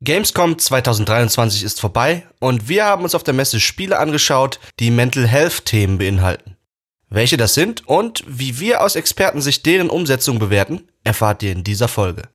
Gamescom 2023 ist vorbei und wir haben uns auf der Messe Spiele angeschaut, die Mental Health Themen beinhalten. Welche das sind und wie wir aus Expertensicht deren Umsetzung bewerten, erfahrt ihr in dieser Folge.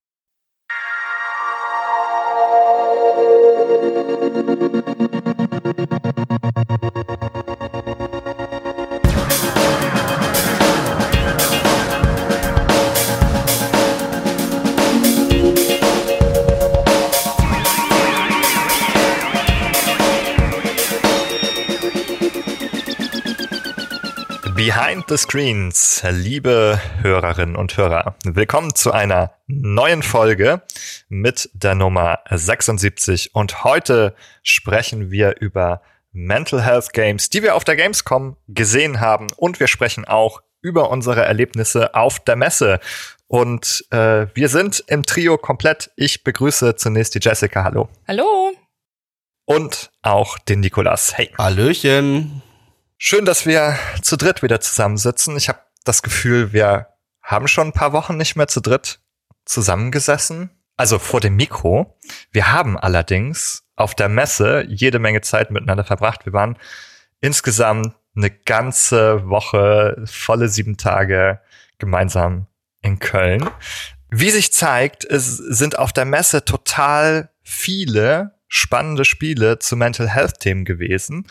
Behind the Screens, liebe Hörerinnen und Hörer, willkommen zu einer neuen Folge mit der Nummer 76 und heute sprechen wir über Mental Health Games, die wir auf der Gamescom gesehen haben und wir sprechen auch über unsere Erlebnisse auf der Messe. Und äh, wir sind im Trio komplett. Ich begrüße zunächst die Jessica. Hallo. Hallo. Und auch den Nikolas. Hey. Hallöchen. Schön, dass wir zu dritt wieder zusammensitzen. Ich habe das Gefühl, wir haben schon ein paar Wochen nicht mehr zu dritt zusammengesessen. Also vor dem Mikro. Wir haben allerdings auf der Messe jede Menge Zeit miteinander verbracht. Wir waren insgesamt eine ganze Woche, volle sieben Tage gemeinsam in Köln. Wie sich zeigt, es sind auf der Messe total viele spannende Spiele zu Mental Health Themen gewesen.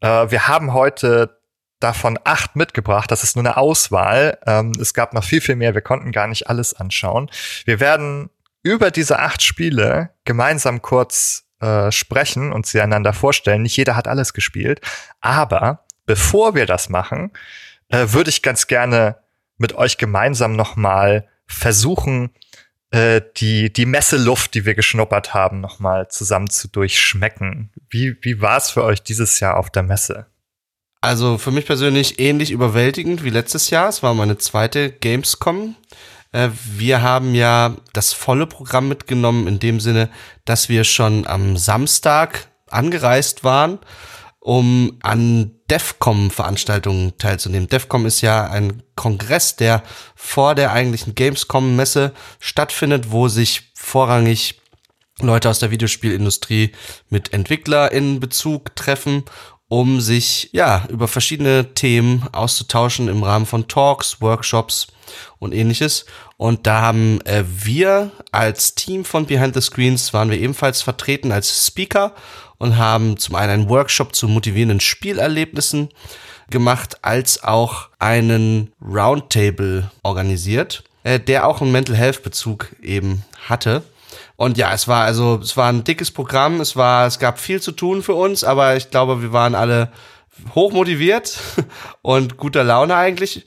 Äh, wir haben heute davon acht mitgebracht. Das ist nur eine Auswahl. Ähm, es gab noch viel, viel mehr. Wir konnten gar nicht alles anschauen. Wir werden über diese acht Spiele gemeinsam kurz äh, sprechen und sie einander vorstellen. Nicht jeder hat alles gespielt. Aber bevor wir das machen, äh, würde ich ganz gerne mit euch gemeinsam nochmal versuchen, äh, die, die Messeluft, die wir geschnuppert haben, nochmal zusammen zu durchschmecken. Wie, wie war es für euch dieses Jahr auf der Messe? Also für mich persönlich ähnlich überwältigend wie letztes Jahr. Es war meine zweite Gamescom. Äh, wir haben ja das volle Programm mitgenommen in dem Sinne, dass wir schon am Samstag angereist waren um an DEFCOM-Veranstaltungen teilzunehmen. DEFCOM ist ja ein Kongress, der vor der eigentlichen Gamescom-Messe stattfindet, wo sich vorrangig Leute aus der Videospielindustrie mit Entwickler in Bezug treffen, um sich ja über verschiedene Themen auszutauschen im Rahmen von Talks, Workshops und ähnliches. Und da haben äh, wir als Team von Behind the Screens waren wir ebenfalls vertreten als Speaker und haben zum einen einen Workshop zu motivierenden Spielerlebnissen gemacht, als auch einen Roundtable organisiert, äh, der auch einen Mental Health Bezug eben hatte. Und ja, es war also, es war ein dickes Programm, es war, es gab viel zu tun für uns, aber ich glaube, wir waren alle hoch motiviert und guter Laune eigentlich.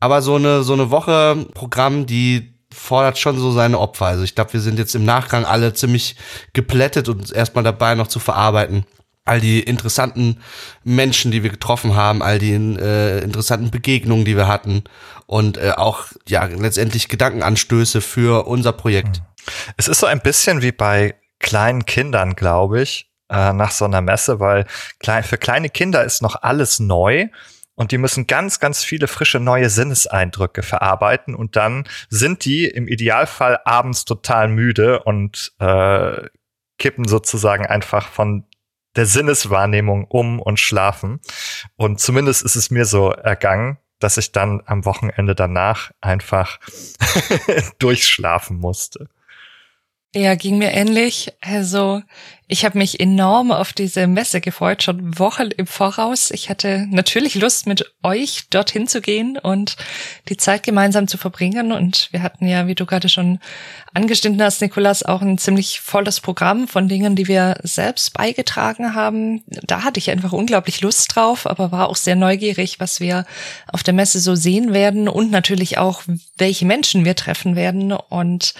Aber so eine, so eine Woche Programm, die fordert schon so seine Opfer. Also ich glaube, wir sind jetzt im Nachgang alle ziemlich geplättet und erstmal dabei noch zu verarbeiten. All die interessanten Menschen, die wir getroffen haben, all die äh, interessanten Begegnungen, die wir hatten und äh, auch ja letztendlich Gedankenanstöße für unser Projekt. Es ist so ein bisschen wie bei kleinen Kindern, glaube ich, äh, nach so einer Messe, weil klein, für kleine Kinder ist noch alles neu und die müssen ganz, ganz viele frische neue Sinneseindrücke verarbeiten und dann sind die im Idealfall abends total müde und äh, kippen sozusagen einfach von der Sinneswahrnehmung um und schlafen. Und zumindest ist es mir so ergangen, dass ich dann am Wochenende danach einfach durchschlafen musste. Ja, ging mir ähnlich. Also ich habe mich enorm auf diese Messe gefreut, schon Wochen im Voraus. Ich hatte natürlich Lust, mit euch dorthin zu gehen und die Zeit gemeinsam zu verbringen. Und wir hatten ja, wie du gerade schon angestimmt hast, Nikolas, auch ein ziemlich volles Programm von Dingen, die wir selbst beigetragen haben. Da hatte ich einfach unglaublich Lust drauf, aber war auch sehr neugierig, was wir auf der Messe so sehen werden und natürlich auch, welche Menschen wir treffen werden. Und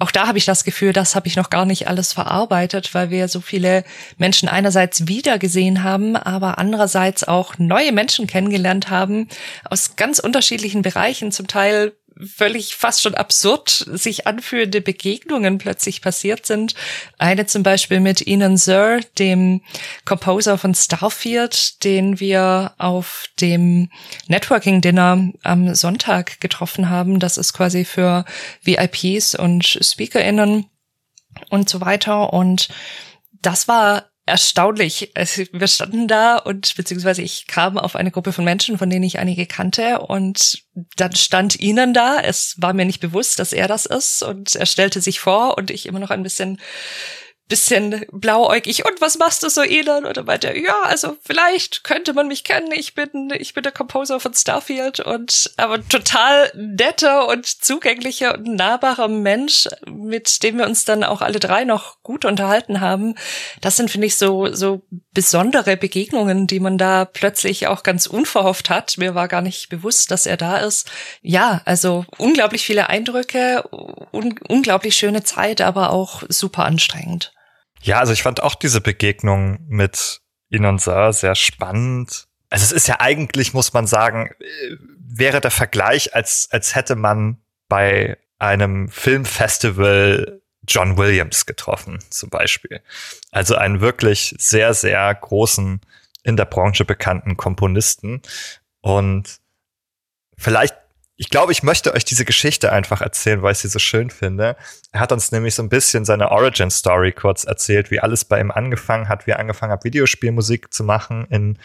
auch da habe ich das Gefühl, das habe ich noch gar nicht alles verarbeitet, weil wir so viele Menschen einerseits wiedergesehen haben, aber andererseits auch neue Menschen kennengelernt haben aus ganz unterschiedlichen Bereichen, zum Teil völlig fast schon absurd sich anfühlende Begegnungen plötzlich passiert sind. Eine zum Beispiel mit Ian Sir, dem Composer von Starfield, den wir auf dem Networking Dinner am Sonntag getroffen haben. Das ist quasi für VIPs und SpeakerInnen und so weiter. Und das war erstaunlich. Also wir standen da und beziehungsweise ich kam auf eine Gruppe von Menschen, von denen ich einige kannte und dann stand ihnen da. Es war mir nicht bewusst, dass er das ist und er stellte sich vor und ich immer noch ein bisschen bisschen blauäugig. Und was machst du so, Elon? Oder meinte er, ja, also vielleicht könnte man mich kennen. Ich bin, ich bin der Composer von Starfield und aber total netter und zugänglicher und nahbarer Mensch, mit dem wir uns dann auch alle drei noch gut unterhalten haben. Das sind, finde ich, so, so besondere Begegnungen, die man da plötzlich auch ganz unverhofft hat. Mir war gar nicht bewusst, dass er da ist. Ja, also unglaublich viele Eindrücke, un unglaublich schöne Zeit, aber auch super anstrengend. Ja, also ich fand auch diese Begegnung mit Inon Sir sehr spannend. Also es ist ja eigentlich, muss man sagen, äh, wäre der Vergleich, als, als hätte man bei einem Filmfestival John Williams getroffen, zum Beispiel. Also einen wirklich sehr, sehr großen, in der Branche bekannten Komponisten. Und vielleicht ich glaube, ich möchte euch diese Geschichte einfach erzählen, weil ich sie so schön finde. Er hat uns nämlich so ein bisschen seine Origin Story kurz erzählt, wie alles bei ihm angefangen hat, wie er angefangen hat, Videospielmusik zu machen in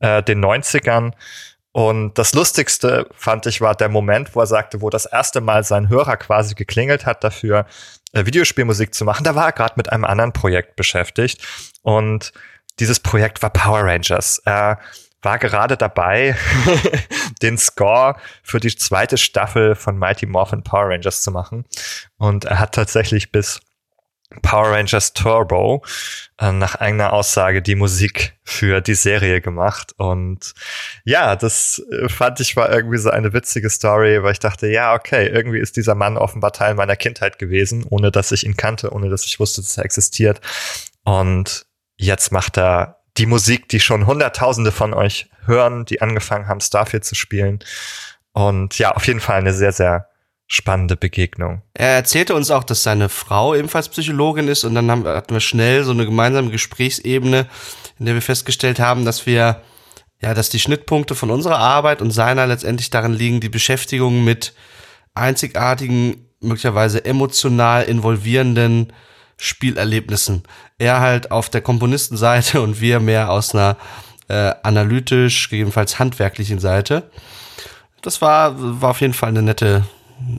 äh, den 90ern. Und das Lustigste fand ich war der Moment, wo er sagte, wo das erste Mal sein Hörer quasi geklingelt hat dafür, äh, Videospielmusik zu machen. Da war er gerade mit einem anderen Projekt beschäftigt. Und dieses Projekt war Power Rangers. Er war gerade dabei, den Score für die zweite Staffel von Mighty Morphin Power Rangers zu machen. Und er hat tatsächlich bis Power Rangers Turbo äh, nach eigener Aussage die Musik für die Serie gemacht. Und ja, das äh, fand ich war irgendwie so eine witzige Story, weil ich dachte, ja, okay, irgendwie ist dieser Mann offenbar Teil meiner Kindheit gewesen, ohne dass ich ihn kannte, ohne dass ich wusste, dass er existiert. Und jetzt macht er die Musik, die schon Hunderttausende von euch hören, die angefangen haben, Starfield zu spielen. Und ja, auf jeden Fall eine sehr, sehr spannende Begegnung. Er erzählte uns auch, dass seine Frau ebenfalls Psychologin ist und dann haben, hatten wir schnell so eine gemeinsame Gesprächsebene, in der wir festgestellt haben, dass wir ja, dass die Schnittpunkte von unserer Arbeit und seiner letztendlich darin liegen, die Beschäftigung mit einzigartigen, möglicherweise emotional involvierenden Spielerlebnissen. Er halt auf der Komponistenseite und wir mehr aus einer äh, analytisch, gegebenenfalls handwerklichen Seite. Das war, war auf jeden Fall eine nette,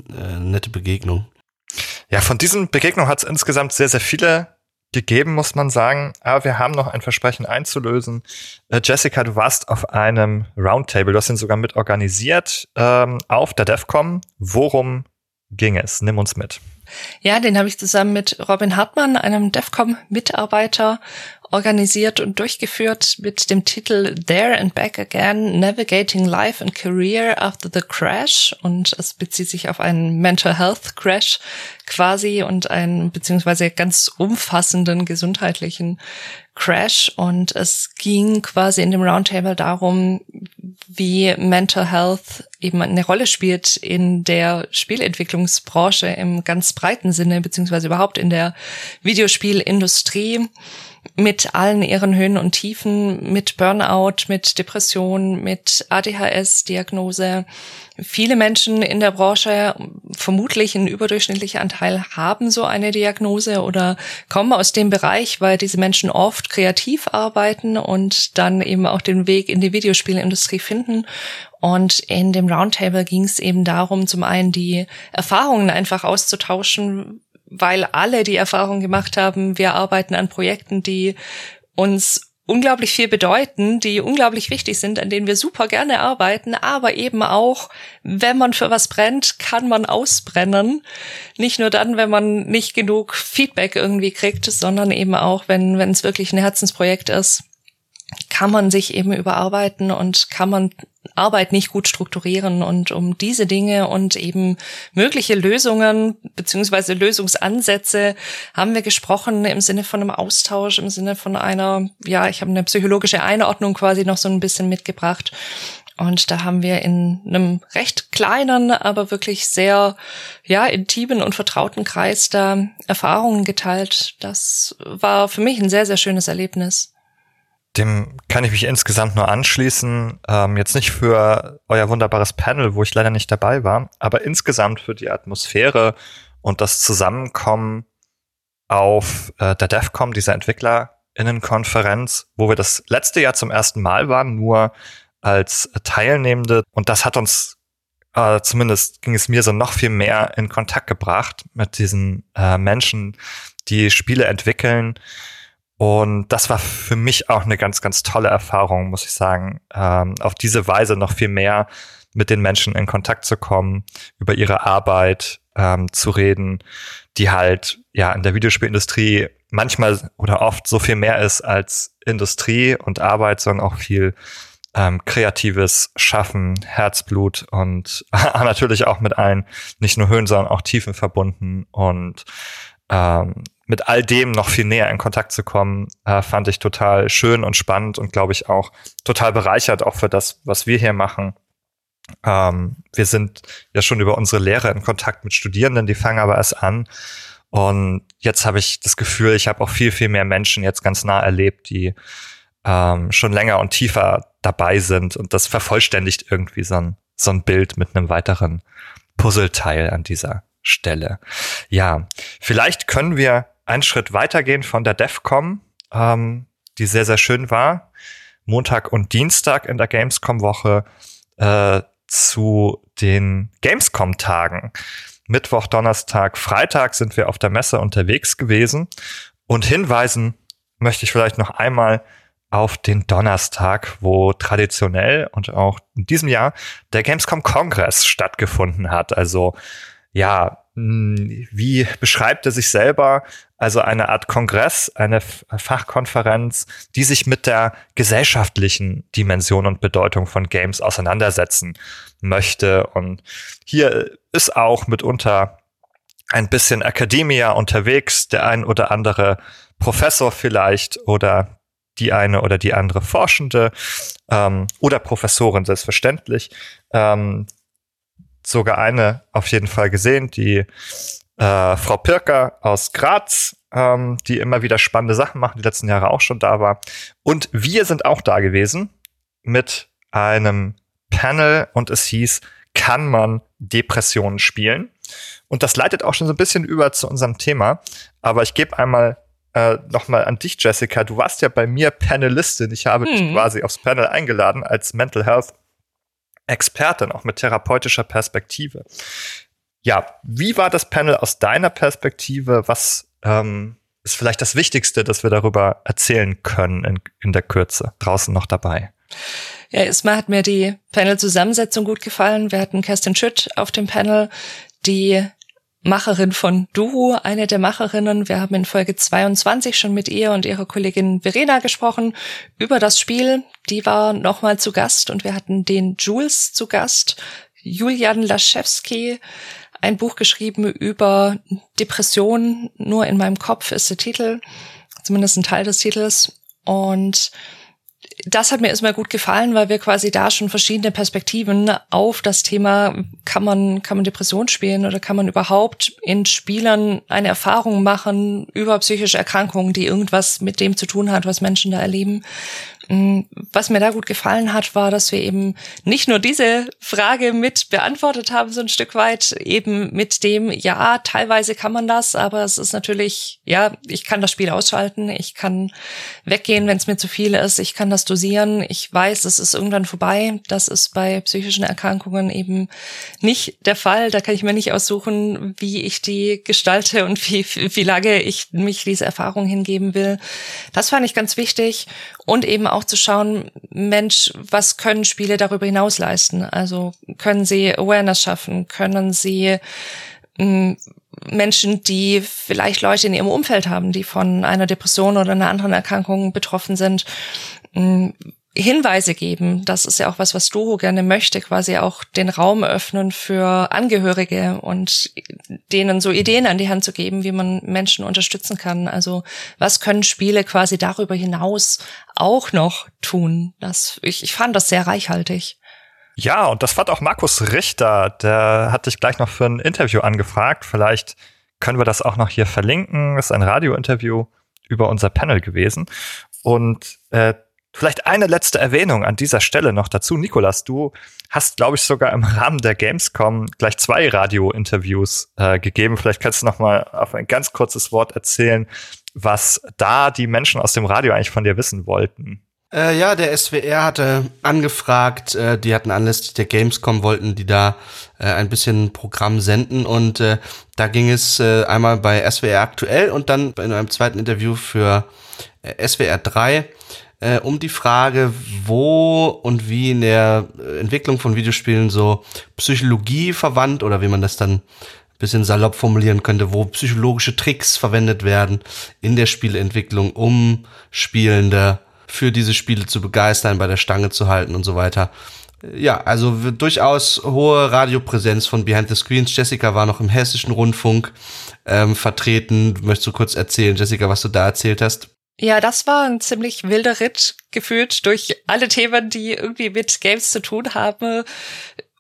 äh, nette Begegnung. Ja, von diesen Begegnungen hat es insgesamt sehr, sehr viele gegeben, muss man sagen. Aber wir haben noch ein Versprechen einzulösen. Äh, Jessica, du warst auf einem Roundtable, du hast ihn sogar mit organisiert ähm, auf der DEFCOM. Worum ging es? Nimm uns mit. Ja, den habe ich zusammen mit Robin Hartmann, einem DEFCOM-Mitarbeiter, organisiert und durchgeführt mit dem Titel There and Back Again, Navigating Life and Career After the Crash. Und es bezieht sich auf einen Mental Health Crash quasi und einen beziehungsweise ganz umfassenden gesundheitlichen Crash. Und es ging quasi in dem Roundtable darum, wie Mental Health eben eine Rolle spielt in der Spielentwicklungsbranche im ganz breiten Sinne, beziehungsweise überhaupt in der Videospielindustrie mit allen ihren Höhen und Tiefen, mit Burnout, mit Depression, mit ADHS-Diagnose. Viele Menschen in der Branche, vermutlich ein überdurchschnittlicher Anteil, haben so eine Diagnose oder kommen aus dem Bereich, weil diese Menschen oft kreativ arbeiten und dann eben auch den Weg in die Videospielindustrie finden. Und in dem Roundtable ging es eben darum, zum einen die Erfahrungen einfach auszutauschen, weil alle die Erfahrung gemacht haben, wir arbeiten an Projekten, die uns unglaublich viel bedeuten, die unglaublich wichtig sind, an denen wir super gerne arbeiten, aber eben auch, wenn man für was brennt, kann man ausbrennen. Nicht nur dann, wenn man nicht genug Feedback irgendwie kriegt, sondern eben auch, wenn, wenn es wirklich ein Herzensprojekt ist, kann man sich eben überarbeiten und kann man Arbeit nicht gut strukturieren und um diese Dinge und eben mögliche Lösungen beziehungsweise Lösungsansätze haben wir gesprochen im Sinne von einem Austausch, im Sinne von einer, ja, ich habe eine psychologische Einordnung quasi noch so ein bisschen mitgebracht. Und da haben wir in einem recht kleinen, aber wirklich sehr, ja, intimen und vertrauten Kreis da Erfahrungen geteilt. Das war für mich ein sehr, sehr schönes Erlebnis. Dem kann ich mich insgesamt nur anschließen. Ähm, jetzt nicht für euer wunderbares Panel, wo ich leider nicht dabei war, aber insgesamt für die Atmosphäre und das Zusammenkommen auf äh, der DEFCOM, dieser EntwicklerInnenkonferenz, wo wir das letzte Jahr zum ersten Mal waren, nur als Teilnehmende. Und das hat uns, äh, zumindest ging es mir so noch viel mehr in Kontakt gebracht mit diesen äh, Menschen, die Spiele entwickeln. Und das war für mich auch eine ganz, ganz tolle Erfahrung, muss ich sagen, ähm, auf diese Weise noch viel mehr mit den Menschen in Kontakt zu kommen, über ihre Arbeit ähm, zu reden, die halt ja in der Videospielindustrie manchmal oder oft so viel mehr ist als Industrie und Arbeit, sondern auch viel ähm, kreatives Schaffen, Herzblut und natürlich auch mit allen nicht nur Höhen, sondern auch Tiefen verbunden. Und ähm, mit all dem noch viel näher in Kontakt zu kommen, äh, fand ich total schön und spannend und glaube ich auch total bereichert, auch für das, was wir hier machen. Ähm, wir sind ja schon über unsere Lehre in Kontakt mit Studierenden, die fangen aber erst an. Und jetzt habe ich das Gefühl, ich habe auch viel, viel mehr Menschen jetzt ganz nah erlebt, die ähm, schon länger und tiefer dabei sind. Und das vervollständigt irgendwie so ein, so ein Bild mit einem weiteren Puzzleteil an dieser Stelle. Ja, vielleicht können wir einen Schritt weitergehen von der DEFCOM, ähm, die sehr, sehr schön war. Montag und Dienstag in der Gamescom-Woche äh, zu den Gamescom-Tagen. Mittwoch, Donnerstag, Freitag sind wir auf der Messe unterwegs gewesen. Und hinweisen möchte ich vielleicht noch einmal auf den Donnerstag, wo traditionell und auch in diesem Jahr der Gamescom Kongress stattgefunden hat. Also ja, wie beschreibt er sich selber? Also eine Art Kongress, eine Fachkonferenz, die sich mit der gesellschaftlichen Dimension und Bedeutung von Games auseinandersetzen möchte. Und hier ist auch mitunter ein bisschen Akademia unterwegs, der ein oder andere Professor vielleicht oder die eine oder die andere Forschende ähm, oder Professorin selbstverständlich, ähm, sogar eine auf jeden Fall gesehen, die äh, Frau Pirker aus Graz, ähm, die immer wieder spannende Sachen macht, die letzten Jahre auch schon da war. Und wir sind auch da gewesen mit einem Panel und es hieß, kann man Depressionen spielen? Und das leitet auch schon so ein bisschen über zu unserem Thema. Aber ich gebe einmal äh, nochmal an dich, Jessica. Du warst ja bei mir Panelistin. Ich habe hm. dich quasi aufs Panel eingeladen als Mental Health Expertin, auch mit therapeutischer Perspektive. Ja, wie war das Panel aus deiner Perspektive? Was ähm, ist vielleicht das Wichtigste, dass wir darüber erzählen können in, in der Kürze? Draußen noch dabei. Ja, erstmal hat mir die Panel-Zusammensetzung gut gefallen. Wir hatten Kerstin Schütt auf dem Panel, die Macherin von Duhu, eine der Macherinnen. Wir haben in Folge 22 schon mit ihr und ihrer Kollegin Verena gesprochen über das Spiel. Die war nochmal zu Gast und wir hatten den Jules zu Gast, Julian Laschewski, ein Buch geschrieben über Depressionen. Nur in meinem Kopf ist der Titel, zumindest ein Teil des Titels. Und das hat mir erstmal gut gefallen, weil wir quasi da schon verschiedene Perspektiven auf das Thema, kann man, kann man Depression spielen oder kann man überhaupt in Spielern eine Erfahrung machen über psychische Erkrankungen, die irgendwas mit dem zu tun hat, was Menschen da erleben, was mir da gut gefallen hat, war, dass wir eben nicht nur diese Frage mit beantwortet haben, so ein Stück weit, eben mit dem, ja, teilweise kann man das, aber es ist natürlich, ja, ich kann das Spiel ausschalten, ich kann weggehen, wenn es mir zu viel ist, ich kann das dosieren, ich weiß, es ist irgendwann vorbei. Das ist bei psychischen Erkrankungen eben nicht der Fall. Da kann ich mir nicht aussuchen, wie ich die gestalte und wie, wie lange ich mich diese Erfahrung hingeben will. Das fand ich ganz wichtig und eben auch zu schauen, Mensch, was können Spiele darüber hinaus leisten? Also können sie Awareness schaffen? Können sie mh, hm, Menschen, die vielleicht Leute in ihrem Umfeld haben, die von einer Depression oder einer anderen Erkrankung betroffen sind, mh, hm, Hinweise geben. Das ist ja auch was, was Doro gerne möchte, quasi auch den Raum öffnen für Angehörige und denen so Ideen an die Hand zu geben, wie man Menschen unterstützen kann. Also was können Spiele quasi darüber hinaus auch noch tun? Das, ich, ich fand das sehr reichhaltig. Ja, und das fand auch Markus Richter. Der hat dich gleich noch für ein Interview angefragt. Vielleicht können wir das auch noch hier verlinken. Das ist ein Radiointerview über unser Panel gewesen. Und äh, Vielleicht eine letzte Erwähnung an dieser Stelle noch dazu. Nikolas, du hast, glaube ich, sogar im Rahmen der Gamescom gleich zwei Radio-Interviews äh, gegeben. Vielleicht kannst du noch mal auf ein ganz kurzes Wort erzählen, was da die Menschen aus dem Radio eigentlich von dir wissen wollten. Äh, ja, der SWR hatte angefragt, äh, die hatten anlässlich der Gamescom, wollten die da äh, ein bisschen Programm senden und äh, da ging es äh, einmal bei SWR aktuell und dann in einem zweiten Interview für äh, SWR 3 äh, um die Frage, wo und wie in der äh, Entwicklung von Videospielen so Psychologie verwandt oder wie man das dann bisschen salopp formulieren könnte, wo psychologische Tricks verwendet werden in der Spieleentwicklung, um Spielende für diese Spiele zu begeistern, bei der Stange zu halten und so weiter. Ja, also durchaus hohe Radiopräsenz von Behind the Screens. Jessica war noch im hessischen Rundfunk ähm, vertreten. Möchtest du kurz erzählen, Jessica, was du da erzählt hast? Ja, das war ein ziemlich wilder Ritt geführt durch alle Themen, die irgendwie mit Games zu tun haben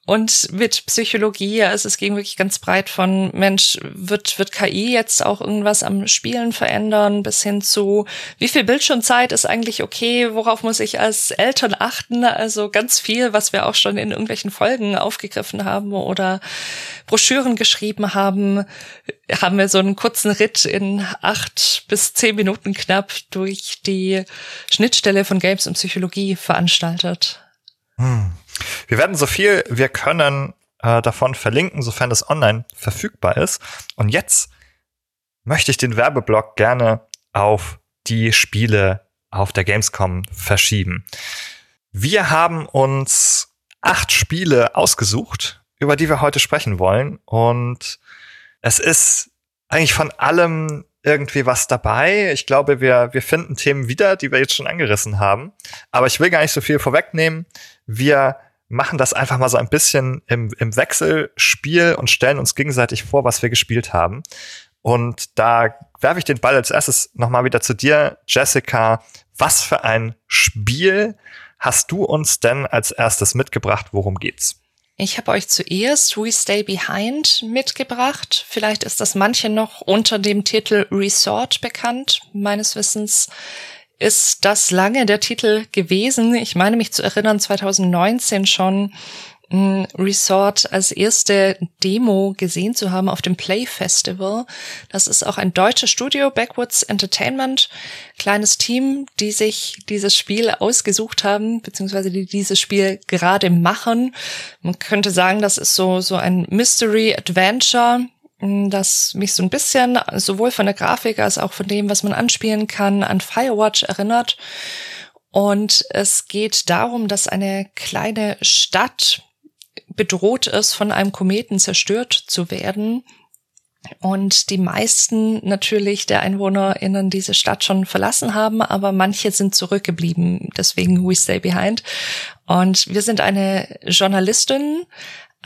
und mit Psychologie. Also es ging wirklich ganz breit von Mensch, wird, wird KI jetzt auch irgendwas am Spielen verändern, bis hin zu, wie viel Bildschirmzeit ist eigentlich okay, worauf muss ich als Eltern achten? Also ganz viel, was wir auch schon in irgendwelchen Folgen aufgegriffen haben oder Broschüren geschrieben haben, haben wir so einen kurzen Ritt in acht bis zehn Minuten knapp durch die Schnittstelle von Games und Psychologie veranstaltet. Hm. Wir werden so viel wir können äh, davon verlinken, sofern das online verfügbar ist. Und jetzt möchte ich den Werbeblock gerne auf die Spiele auf der Gamescom verschieben. Wir haben uns acht Spiele ausgesucht, über die wir heute sprechen wollen. Und es ist eigentlich von allem irgendwie was dabei. Ich glaube, wir, wir finden Themen wieder, die wir jetzt schon angerissen haben. Aber ich will gar nicht so viel vorwegnehmen. Wir machen das einfach mal so ein bisschen im, im Wechselspiel und stellen uns gegenseitig vor, was wir gespielt haben. Und da werfe ich den Ball als erstes nochmal wieder zu dir, Jessica. Was für ein Spiel hast du uns denn als erstes mitgebracht? Worum geht's? Ich habe euch zuerst We Stay Behind mitgebracht. Vielleicht ist das manche noch unter dem Titel Resort bekannt. Meines Wissens ist das lange der Titel gewesen. Ich meine mich zu erinnern, 2019 schon hm, Resort als erste Demo gesehen zu haben auf dem Play Festival. Das ist auch ein deutsches Studio, Backwoods Entertainment, kleines Team, die sich dieses Spiel ausgesucht haben, beziehungsweise die dieses Spiel gerade machen. Man könnte sagen, das ist so, so ein Mystery Adventure Mm, das mich so ein bisschen sowohl von der Grafik als auch von dem, was man anspielen kann, an Firewatch erinnert. Und es geht darum, dass eine kleine Stadt bedroht ist, von einem Kometen zerstört zu werden. Und die meisten natürlich der EinwohnerInnen diese Stadt schon verlassen haben, aber manche sind zurückgeblieben. Deswegen We Stay Behind. Und wir sind eine Journalistin,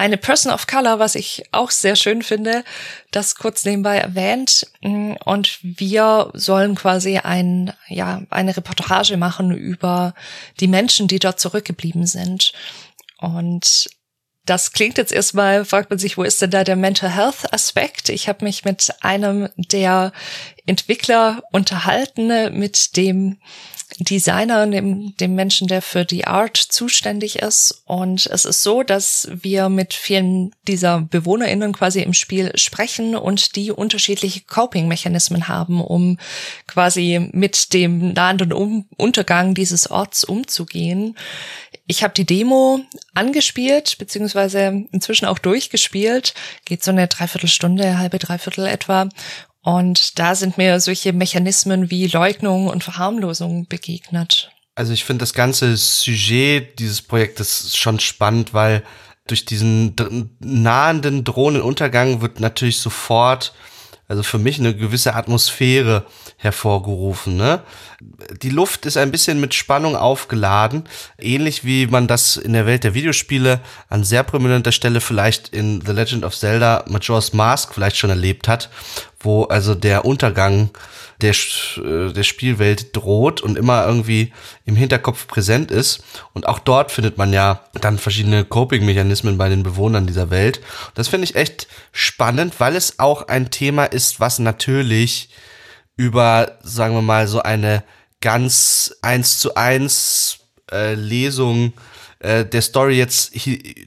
eine Person of Color, was ich auch sehr schön finde, das kurz nebenbei erwähnt. Und wir sollen quasi ein, ja, eine Reportage machen über die Menschen, die dort zurückgeblieben sind. Und das klingt jetzt erstmal, fragt man sich, wo ist denn da der Mental Health Aspekt? Ich habe mich mit einem der Entwickler unterhalten, mit dem Designer, dem, dem Menschen, der für die Art zuständig ist. Und es ist so, dass wir mit vielen dieser BewohnerInnen quasi im Spiel sprechen und die unterschiedliche Coping-Mechanismen haben, um quasi mit dem nahenden um Untergang dieses Orts umzugehen. Ich habe die Demo angespielt, beziehungsweise inzwischen auch durchgespielt. Geht so eine Dreiviertelstunde, halbe Dreiviertel etwa. Und da sind mir solche Mechanismen wie Leugnung und Verharmlosung begegnet. Also ich finde das ganze Sujet dieses Projektes schon spannend, weil durch diesen nahenden Drohnenuntergang wird natürlich sofort also für mich eine gewisse Atmosphäre hervorgerufen. Ne? Die Luft ist ein bisschen mit Spannung aufgeladen, ähnlich wie man das in der Welt der Videospiele an sehr prominenter Stelle vielleicht in The Legend of Zelda Majora's Mask vielleicht schon erlebt hat, wo also der Untergang der, äh, der Spielwelt droht und immer irgendwie im Hinterkopf präsent ist. Und auch dort findet man ja dann verschiedene Coping-Mechanismen bei den Bewohnern dieser Welt. Das finde ich echt spannend, weil es auch ein Thema ist, was natürlich über, sagen wir mal, so eine ganz eins zu eins äh, Lesung äh, der Story jetzt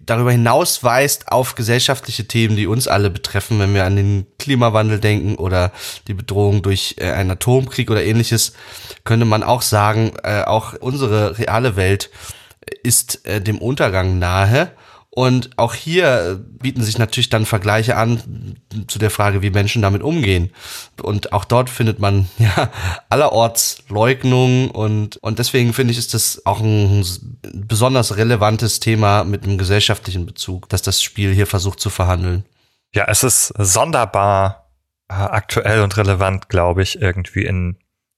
darüber hinaus weist auf gesellschaftliche Themen, die uns alle betreffen, wenn wir an den Klimawandel denken oder die Bedrohung durch äh, einen Atomkrieg oder ähnliches, könnte man auch sagen, äh, auch unsere reale Welt ist äh, dem Untergang nahe. Und auch hier bieten sich natürlich dann Vergleiche an zu der Frage, wie Menschen damit umgehen. Und auch dort findet man ja allerorts Leugnung und, und deswegen finde ich, ist das auch ein besonders relevantes Thema mit einem gesellschaftlichen Bezug, dass das Spiel hier versucht zu verhandeln. Ja, es ist sonderbar äh, aktuell und relevant, glaube ich, irgendwie in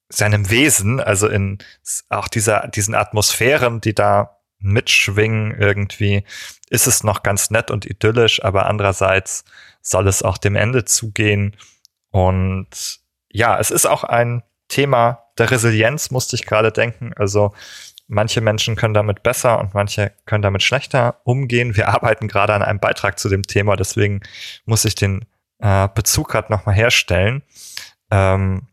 seinem Wesen, also in auch dieser, diesen Atmosphären, die da mitschwingen irgendwie, ist es noch ganz nett und idyllisch, aber andererseits soll es auch dem Ende zugehen. Und ja, es ist auch ein Thema der Resilienz, musste ich gerade denken. Also manche Menschen können damit besser und manche können damit schlechter umgehen. Wir arbeiten gerade an einem Beitrag zu dem Thema, deswegen muss ich den äh, Bezug gerade nochmal herstellen. Ähm,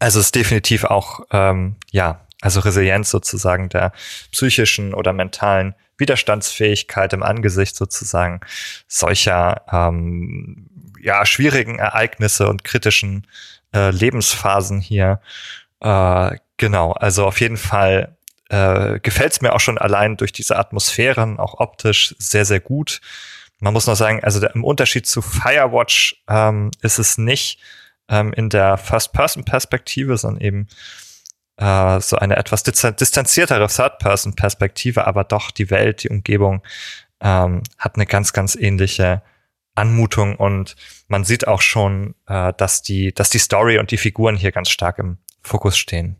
also es ist definitiv auch, ähm, ja, also Resilienz sozusagen der psychischen oder mentalen Widerstandsfähigkeit im Angesicht sozusagen solcher ähm, ja schwierigen Ereignisse und kritischen äh, Lebensphasen hier. Äh, genau, also auf jeden Fall äh, gefällt es mir auch schon allein durch diese Atmosphären, auch optisch sehr, sehr gut. Man muss noch sagen, also der, im Unterschied zu Firewatch ähm, ist es nicht ähm, in der First-Person-Perspektive, sondern eben äh, so eine etwas distanziertere Third-Person-Perspektive, aber doch die Welt, die Umgebung ähm, hat eine ganz, ganz ähnliche Anmutung und man sieht auch schon, äh, dass die, dass die Story und die Figuren hier ganz stark im Fokus stehen.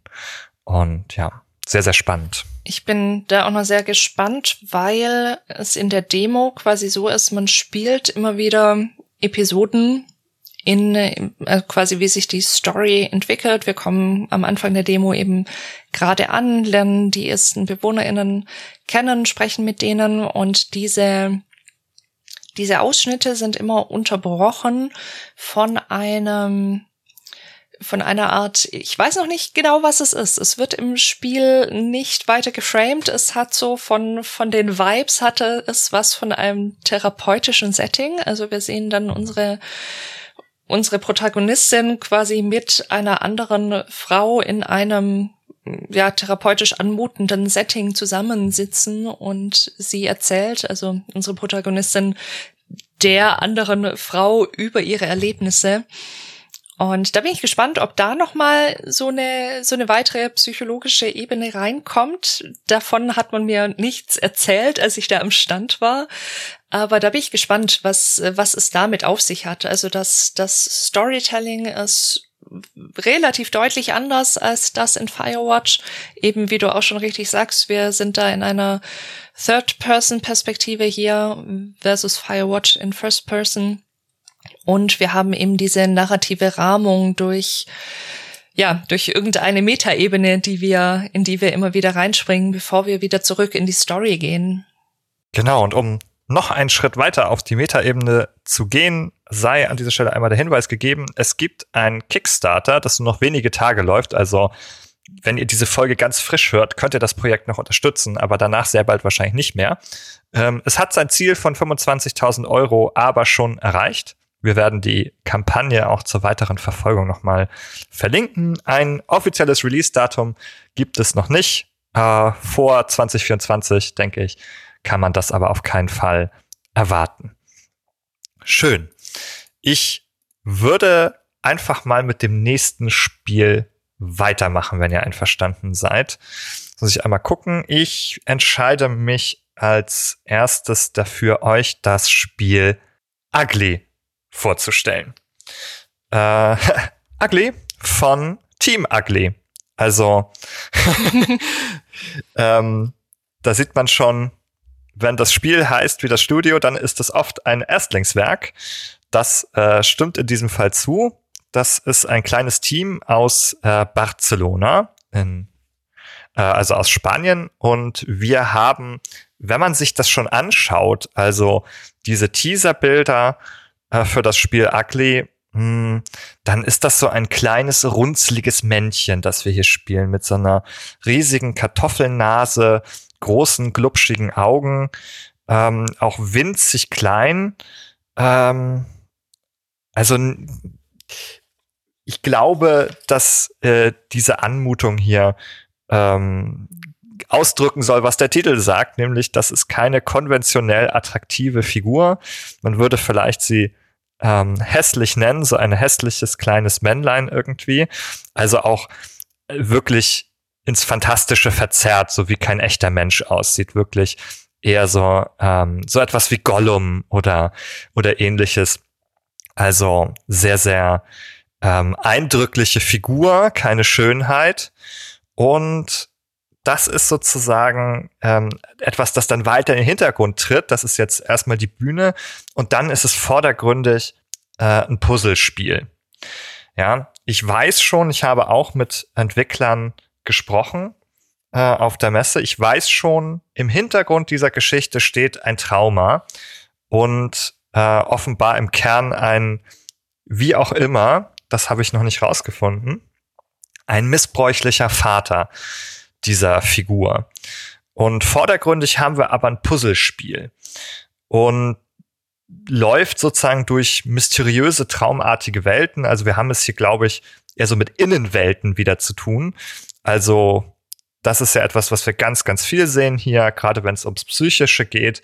Und ja, sehr, sehr spannend. Ich bin da auch noch sehr gespannt, weil es in der Demo quasi so ist, man spielt immer wieder Episoden in äh, quasi wie sich die Story entwickelt. Wir kommen am Anfang der Demo eben gerade an, lernen die ersten BewohnerInnen kennen, sprechen mit denen und diese diese Ausschnitte sind immer unterbrochen von einem von einer Art, ich weiß noch nicht genau, was es ist. Es wird im Spiel nicht weiter geframed. Es hat so von, von den Vibes hatte es was von einem therapeutischen Setting. Also wir sehen dann unsere unsere Protagonistin quasi mit einer anderen Frau in einem ja therapeutisch anmutenden Setting zusammensitzen und sie erzählt, also unsere Protagonistin der anderen Frau über ihre Erlebnisse und da bin ich gespannt, ob da noch mal so eine so eine weitere psychologische Ebene reinkommt. Davon hat man mir nichts erzählt, als ich da am Stand war, aber da bin ich gespannt, was was es damit auf sich hat. Also das das Storytelling ist relativ deutlich anders als das in Firewatch. Eben wie du auch schon richtig sagst, wir sind da in einer Third-Person-Perspektive hier versus Firewatch in First-Person. Und wir haben eben diese narrative Rahmung durch ja, durch irgendeine Metaebene, die wir, in die wir immer wieder reinspringen, bevor wir wieder zurück in die Story gehen. Genau, und um noch einen Schritt weiter auf die Metaebene zu gehen, sei an dieser Stelle einmal der Hinweis gegeben, es gibt ein Kickstarter, das nur noch wenige Tage läuft, also wenn ihr diese Folge ganz frisch hört, könnt ihr das Projekt noch unterstützen, aber danach sehr bald wahrscheinlich nicht mehr. Ähm, es hat sein Ziel von 25.000 Euro aber schon erreicht. Wir werden die Kampagne auch zur weiteren Verfolgung nochmal verlinken. Ein offizielles Release-Datum gibt es noch nicht. Äh, vor 2024, denke ich, kann man das aber auf keinen Fall erwarten. Schön. Ich würde einfach mal mit dem nächsten Spiel weitermachen, wenn ihr einverstanden seid. Muss ich einmal gucken. Ich entscheide mich als erstes dafür, euch das Spiel Ugly vorzustellen. Äh, Ugly von Team Ugly. Also, ähm, da sieht man schon, wenn das Spiel heißt wie das Studio, dann ist es oft ein Erstlingswerk. Das äh, stimmt in diesem Fall zu. Das ist ein kleines Team aus äh, Barcelona, in, äh, also aus Spanien. Und wir haben, wenn man sich das schon anschaut, also diese Teaserbilder äh, für das Spiel Ugly, dann ist das so ein kleines, runzliges Männchen, das wir hier spielen, mit so einer riesigen Kartoffelnase, großen, glubschigen Augen, ähm, auch winzig klein. Ähm, also ich glaube, dass äh, diese Anmutung hier ähm, ausdrücken soll, was der Titel sagt, nämlich, das ist keine konventionell attraktive Figur. Man würde vielleicht sie ähm, hässlich nennen, so ein hässliches kleines Männlein irgendwie. Also auch wirklich ins Fantastische verzerrt, so wie kein echter Mensch aussieht, wirklich eher so ähm, so etwas wie Gollum oder oder ähnliches. Also sehr sehr ähm, eindrückliche Figur, keine Schönheit und das ist sozusagen ähm, etwas, das dann weiter in den Hintergrund tritt. Das ist jetzt erstmal die Bühne und dann ist es vordergründig äh, ein Puzzlespiel. Ja, ich weiß schon, ich habe auch mit Entwicklern gesprochen äh, auf der Messe. Ich weiß schon, im Hintergrund dieser Geschichte steht ein Trauma und äh, offenbar im Kern ein, wie auch immer, das habe ich noch nicht rausgefunden, ein missbräuchlicher Vater dieser Figur. Und vordergründig haben wir aber ein Puzzlespiel. Und läuft sozusagen durch mysteriöse, traumartige Welten. Also wir haben es hier, glaube ich, eher so mit Innenwelten wieder zu tun. Also das ist ja etwas, was wir ganz, ganz viel sehen hier, gerade wenn es ums Psychische geht.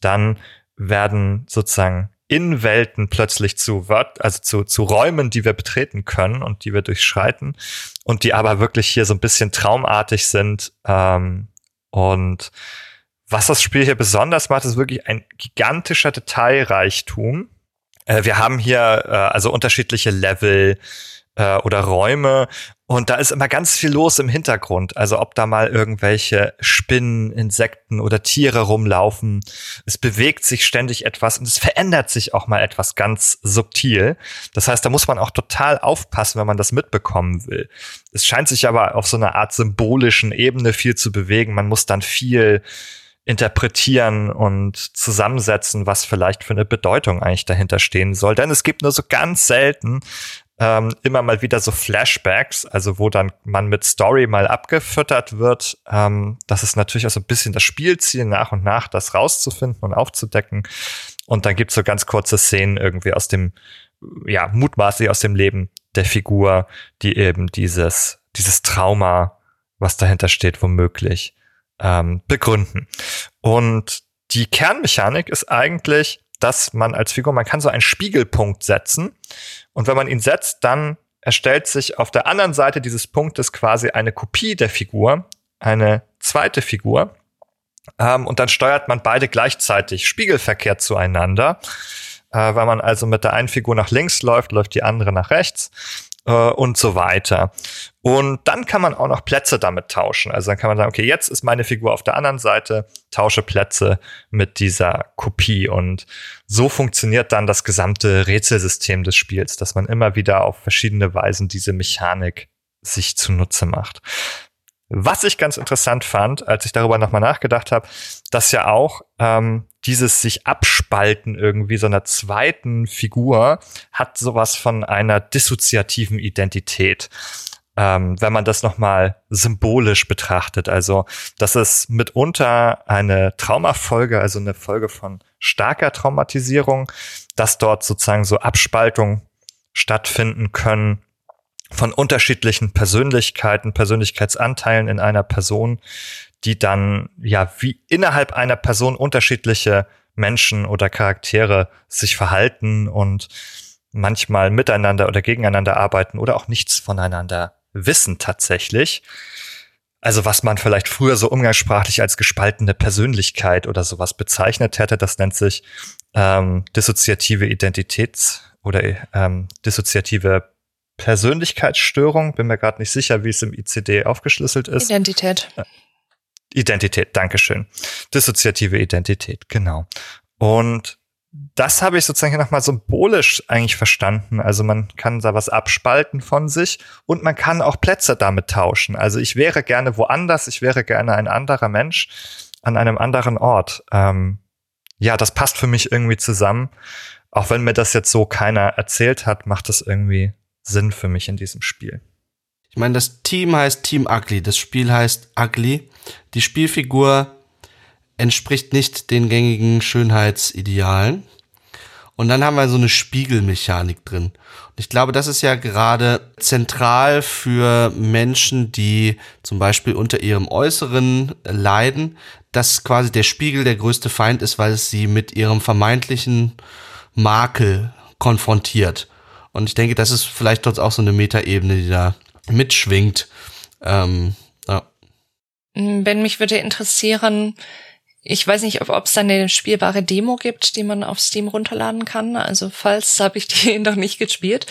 Dann werden sozusagen Innenwelten plötzlich zu Wört, also zu, zu Räumen, die wir betreten können und die wir durchschreiten und die aber wirklich hier so ein bisschen traumartig sind. Ähm, und was das Spiel hier besonders macht, ist wirklich ein gigantischer Detailreichtum. Äh, wir haben hier äh, also unterschiedliche Level äh, oder Räume und da ist immer ganz viel los im Hintergrund. Also ob da mal irgendwelche Spinnen, Insekten oder Tiere rumlaufen. Es bewegt sich ständig etwas und es verändert sich auch mal etwas ganz subtil. Das heißt, da muss man auch total aufpassen, wenn man das mitbekommen will. Es scheint sich aber auf so einer Art symbolischen Ebene viel zu bewegen. Man muss dann viel interpretieren und zusammensetzen, was vielleicht für eine Bedeutung eigentlich dahinter stehen soll. Denn es gibt nur so ganz selten ähm, immer mal wieder so Flashbacks, also wo dann man mit Story mal abgefüttert wird. Ähm, das ist natürlich auch so ein bisschen das Spielziel, nach und nach das rauszufinden und aufzudecken. Und dann gibt's so ganz kurze Szenen irgendwie aus dem, ja, mutmaßlich aus dem Leben der Figur, die eben dieses, dieses Trauma, was dahinter steht, womöglich ähm, begründen. Und die Kernmechanik ist eigentlich, dass man als Figur, man kann so einen Spiegelpunkt setzen und wenn man ihn setzt, dann erstellt sich auf der anderen Seite dieses Punktes quasi eine Kopie der Figur, eine zweite Figur. Ähm, und dann steuert man beide gleichzeitig spiegelverkehrt zueinander. Äh, wenn man also mit der einen Figur nach links läuft, läuft die andere nach rechts äh, und so weiter. Und dann kann man auch noch Plätze damit tauschen. Also dann kann man sagen, okay, jetzt ist meine Figur auf der anderen Seite, tausche Plätze mit dieser Kopie. Und so funktioniert dann das gesamte Rätselsystem des Spiels, dass man immer wieder auf verschiedene Weisen diese Mechanik sich zunutze macht. Was ich ganz interessant fand, als ich darüber nochmal nachgedacht habe, dass ja auch ähm, dieses sich abspalten irgendwie so einer zweiten Figur hat sowas von einer dissoziativen Identität. Ähm, wenn man das nochmal symbolisch betrachtet. Also, das ist mitunter eine Traumafolge, also eine Folge von starker Traumatisierung, dass dort sozusagen so Abspaltungen stattfinden können von unterschiedlichen Persönlichkeiten, Persönlichkeitsanteilen in einer Person, die dann ja wie innerhalb einer Person unterschiedliche Menschen oder Charaktere sich verhalten und manchmal miteinander oder gegeneinander arbeiten oder auch nichts voneinander wissen tatsächlich. Also was man vielleicht früher so umgangssprachlich als gespaltene Persönlichkeit oder sowas bezeichnet hätte, das nennt sich ähm, dissoziative Identitäts- oder ähm, dissoziative Persönlichkeitsstörung. Bin mir gerade nicht sicher, wie es im ICD aufgeschlüsselt ist. Identität. Äh, Identität, Dankeschön. Dissoziative Identität, genau. Und das habe ich sozusagen nochmal symbolisch eigentlich verstanden. Also man kann da was abspalten von sich und man kann auch Plätze damit tauschen. Also ich wäre gerne woanders, ich wäre gerne ein anderer Mensch an einem anderen Ort. Ähm, ja, das passt für mich irgendwie zusammen. auch wenn mir das jetzt so keiner erzählt hat, macht das irgendwie Sinn für mich in diesem Spiel. Ich meine, das Team heißt Team Ugly, das Spiel heißt Ugly. Die Spielfigur entspricht nicht den gängigen Schönheitsidealen. Und dann haben wir so eine Spiegelmechanik drin. Und ich glaube, das ist ja gerade zentral für Menschen, die zum Beispiel unter ihrem Äußeren leiden, dass quasi der Spiegel der größte Feind ist, weil es sie mit ihrem vermeintlichen Makel konfrontiert. Und ich denke, das ist vielleicht dort auch so eine Metaebene, die da mitschwingt. Ähm, ja. Wenn mich würde interessieren, ich weiß nicht, ob es da eine spielbare Demo gibt, die man auf Steam runterladen kann. Also falls habe ich die noch nicht gespielt.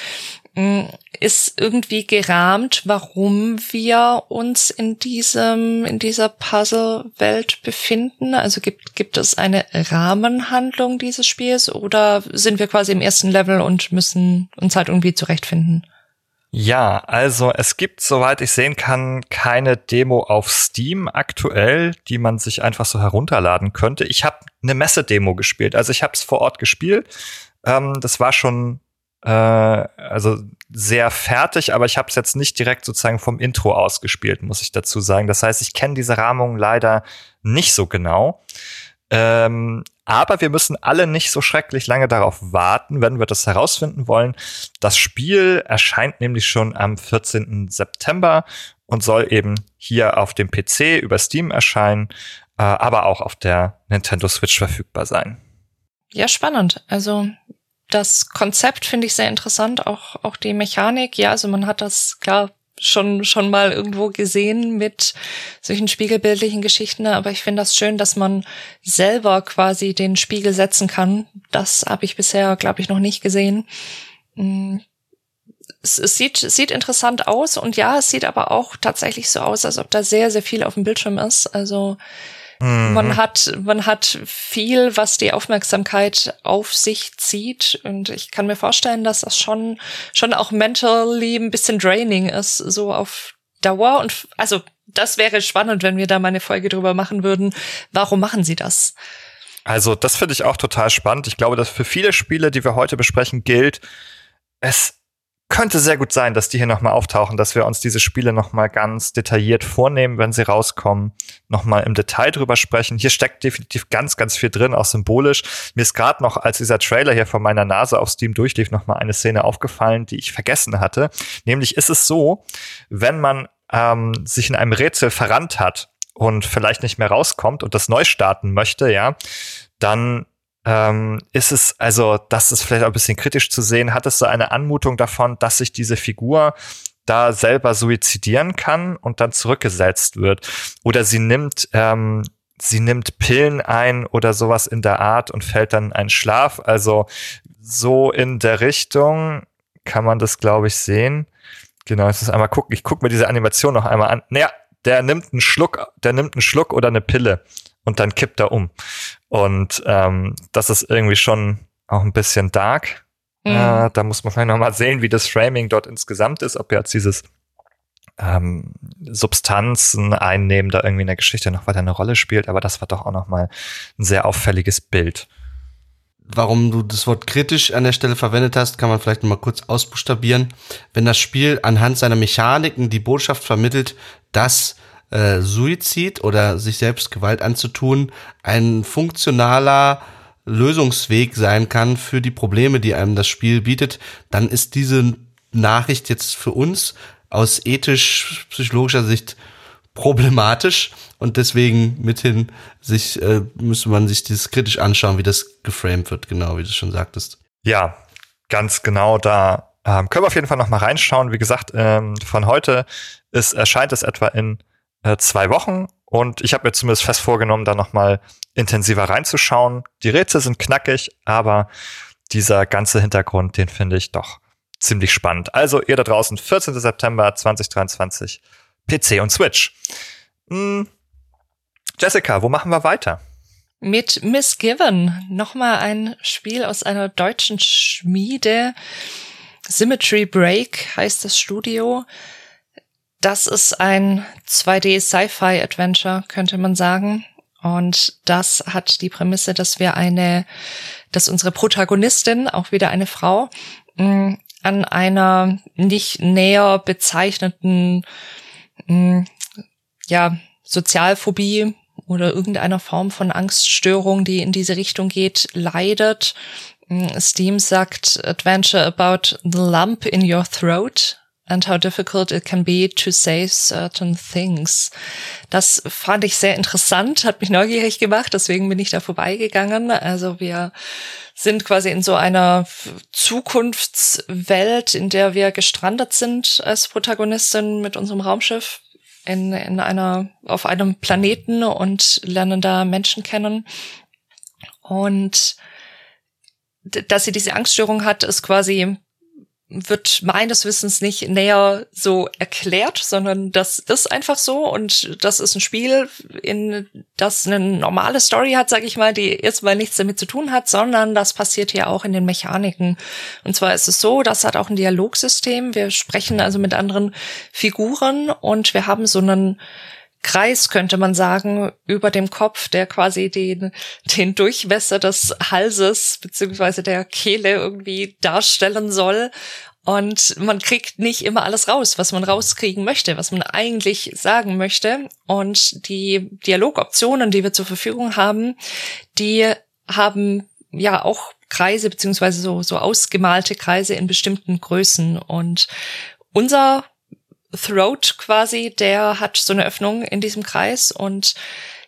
Mm, ist irgendwie gerahmt, warum wir uns in diesem, in dieser Puzzle-Welt befinden? Also gibt, gibt es eine Rahmenhandlung dieses Spiels oder sind wir quasi im ersten Level und müssen uns halt irgendwie zurechtfinden? Ja, also es gibt, soweit ich sehen kann, keine Demo auf Steam aktuell, die man sich einfach so herunterladen könnte. Ich habe eine Messe-Demo gespielt, also ich habe es vor Ort gespielt. Ähm, das war schon äh, also sehr fertig, aber ich habe es jetzt nicht direkt sozusagen vom Intro aus gespielt, muss ich dazu sagen. Das heißt, ich kenne diese Rahmung leider nicht so genau. Ähm, aber wir müssen alle nicht so schrecklich lange darauf warten, wenn wir das herausfinden wollen. Das Spiel erscheint nämlich schon am 14. September und soll eben hier auf dem PC über Steam erscheinen, äh, aber auch auf der Nintendo Switch verfügbar sein. Ja, spannend. Also das Konzept finde ich sehr interessant, auch, auch die Mechanik. Ja, also man hat das klar schon, schon mal irgendwo gesehen mit solchen spiegelbildlichen Geschichten, aber ich finde das schön, dass man selber quasi den Spiegel setzen kann. Das habe ich bisher, glaube ich, noch nicht gesehen. Mm. Es, es sieht, sieht interessant aus und ja, es sieht aber auch tatsächlich so aus, als ob da sehr, sehr viel auf dem Bildschirm ist. Also Mhm. Man hat, man hat viel, was die Aufmerksamkeit auf sich zieht. Und ich kann mir vorstellen, dass das schon, schon auch mentally ein bisschen draining ist, so auf Dauer. Und also, das wäre spannend, wenn wir da mal eine Folge drüber machen würden. Warum machen sie das? Also, das finde ich auch total spannend. Ich glaube, dass für viele Spiele, die wir heute besprechen, gilt, es könnte sehr gut sein, dass die hier nochmal auftauchen, dass wir uns diese Spiele nochmal ganz detailliert vornehmen, wenn sie rauskommen, nochmal im Detail drüber sprechen. Hier steckt definitiv ganz, ganz viel drin, auch symbolisch. Mir ist gerade noch, als dieser Trailer hier vor meiner Nase auf Steam durchlief, nochmal eine Szene aufgefallen, die ich vergessen hatte. Nämlich ist es so, wenn man ähm, sich in einem Rätsel verrannt hat und vielleicht nicht mehr rauskommt und das neu starten möchte, ja, dann ähm, ist es, also das ist vielleicht auch ein bisschen kritisch zu sehen, hat es so eine Anmutung davon, dass sich diese Figur da selber suizidieren kann und dann zurückgesetzt wird. Oder sie nimmt, ähm, sie nimmt Pillen ein oder sowas in der Art und fällt dann in einen Schlaf. Also so in der Richtung kann man das, glaube ich, sehen. Genau, ich muss einmal gucken. Ich gucke mir diese Animation noch einmal an. Naja, der nimmt einen Schluck, der nimmt einen Schluck oder eine Pille und dann kippt er um. Und ähm, das ist irgendwie schon auch ein bisschen dark. Mhm. Äh, da muss man vielleicht nochmal sehen, wie das Framing dort insgesamt ist, ob jetzt dieses ähm, Substanzen einnehmen da irgendwie in der Geschichte noch weiter eine Rolle spielt, aber das war doch auch nochmal ein sehr auffälliges Bild. Warum du das Wort kritisch an der Stelle verwendet hast, kann man vielleicht nochmal kurz ausbuchstabieren. Wenn das Spiel anhand seiner Mechaniken die Botschaft vermittelt, dass äh, Suizid oder sich selbst Gewalt anzutun ein funktionaler Lösungsweg sein kann für die Probleme, die einem das Spiel bietet, dann ist diese Nachricht jetzt für uns aus ethisch-psychologischer Sicht problematisch und deswegen mithin sich äh, müsste man sich dieses kritisch anschauen, wie das geframed wird, genau wie du schon sagtest. Ja, ganz genau da ähm, können wir auf jeden Fall noch mal reinschauen. Wie gesagt, ähm, von heute ist erscheint es etwa in äh, zwei Wochen und ich habe mir zumindest fest vorgenommen, da nochmal intensiver reinzuschauen. Die Rätsel sind knackig, aber dieser ganze Hintergrund, den finde ich doch ziemlich spannend. Also ihr da draußen, 14. September 2023, PC und Switch. Hm. Jessica, wo machen wir weiter? Mit Miss Given. Nochmal ein Spiel aus einer deutschen Schmiede. Symmetry Break heißt das Studio. Das ist ein 2D Sci-Fi Adventure, könnte man sagen. Und das hat die Prämisse, dass wir eine dass unsere Protagonistin, auch wieder eine Frau, mh, an einer nicht näher bezeichneten mh, ja, Sozialphobie oder irgendeiner Form von Angststörung, die in diese Richtung geht, leidet. Steam sagt Adventure about the lump in your throat and how difficult it can be to say certain things. Das fand ich sehr interessant, hat mich neugierig gemacht, deswegen bin ich da vorbeigegangen. Also wir sind quasi in so einer Zukunftswelt, in der wir gestrandet sind als Protagonistin mit unserem Raumschiff in, in einer, auf einem Planeten und lernen da Menschen kennen. Und dass sie diese Angststörung hat, ist quasi wird meines Wissens nicht näher so erklärt, sondern das ist einfach so und das ist ein Spiel, in das eine normale Story hat, sag ich mal, die erstmal nichts damit zu tun hat, sondern das passiert hier auch in den Mechaniken. Und zwar ist es so, das hat auch ein Dialogsystem. Wir sprechen also mit anderen Figuren und wir haben so einen Kreis, könnte man sagen, über dem Kopf, der quasi den, den Durchmesser des Halses beziehungsweise der Kehle irgendwie darstellen soll. Und man kriegt nicht immer alles raus, was man rauskriegen möchte, was man eigentlich sagen möchte. Und die Dialogoptionen, die wir zur Verfügung haben, die haben ja auch Kreise beziehungsweise so, so ausgemalte Kreise in bestimmten Größen. Und unser Throat quasi, der hat so eine Öffnung in diesem Kreis und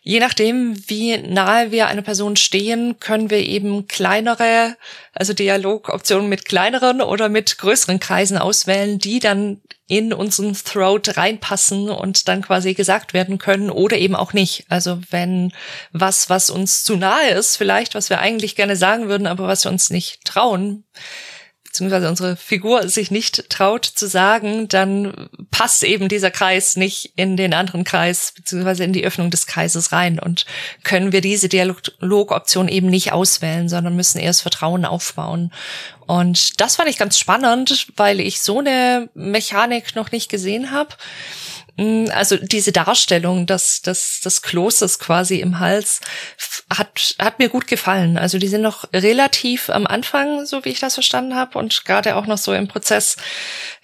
je nachdem, wie nahe wir einer Person stehen, können wir eben kleinere, also Dialogoptionen mit kleineren oder mit größeren Kreisen auswählen, die dann in unseren Throat reinpassen und dann quasi gesagt werden können oder eben auch nicht. Also wenn was, was uns zu nahe ist, vielleicht, was wir eigentlich gerne sagen würden, aber was wir uns nicht trauen, beziehungsweise unsere Figur sich nicht traut zu sagen, dann passt eben dieser Kreis nicht in den anderen Kreis, beziehungsweise in die Öffnung des Kreises rein und können wir diese Dialogoption eben nicht auswählen, sondern müssen erst Vertrauen aufbauen. Und das fand ich ganz spannend, weil ich so eine Mechanik noch nicht gesehen habe. Mm, also diese Darstellung des, des, des Klosters quasi im Hals hat, hat mir gut gefallen. Also die sind noch relativ am Anfang, so wie ich das verstanden habe, und gerade auch noch so im Prozess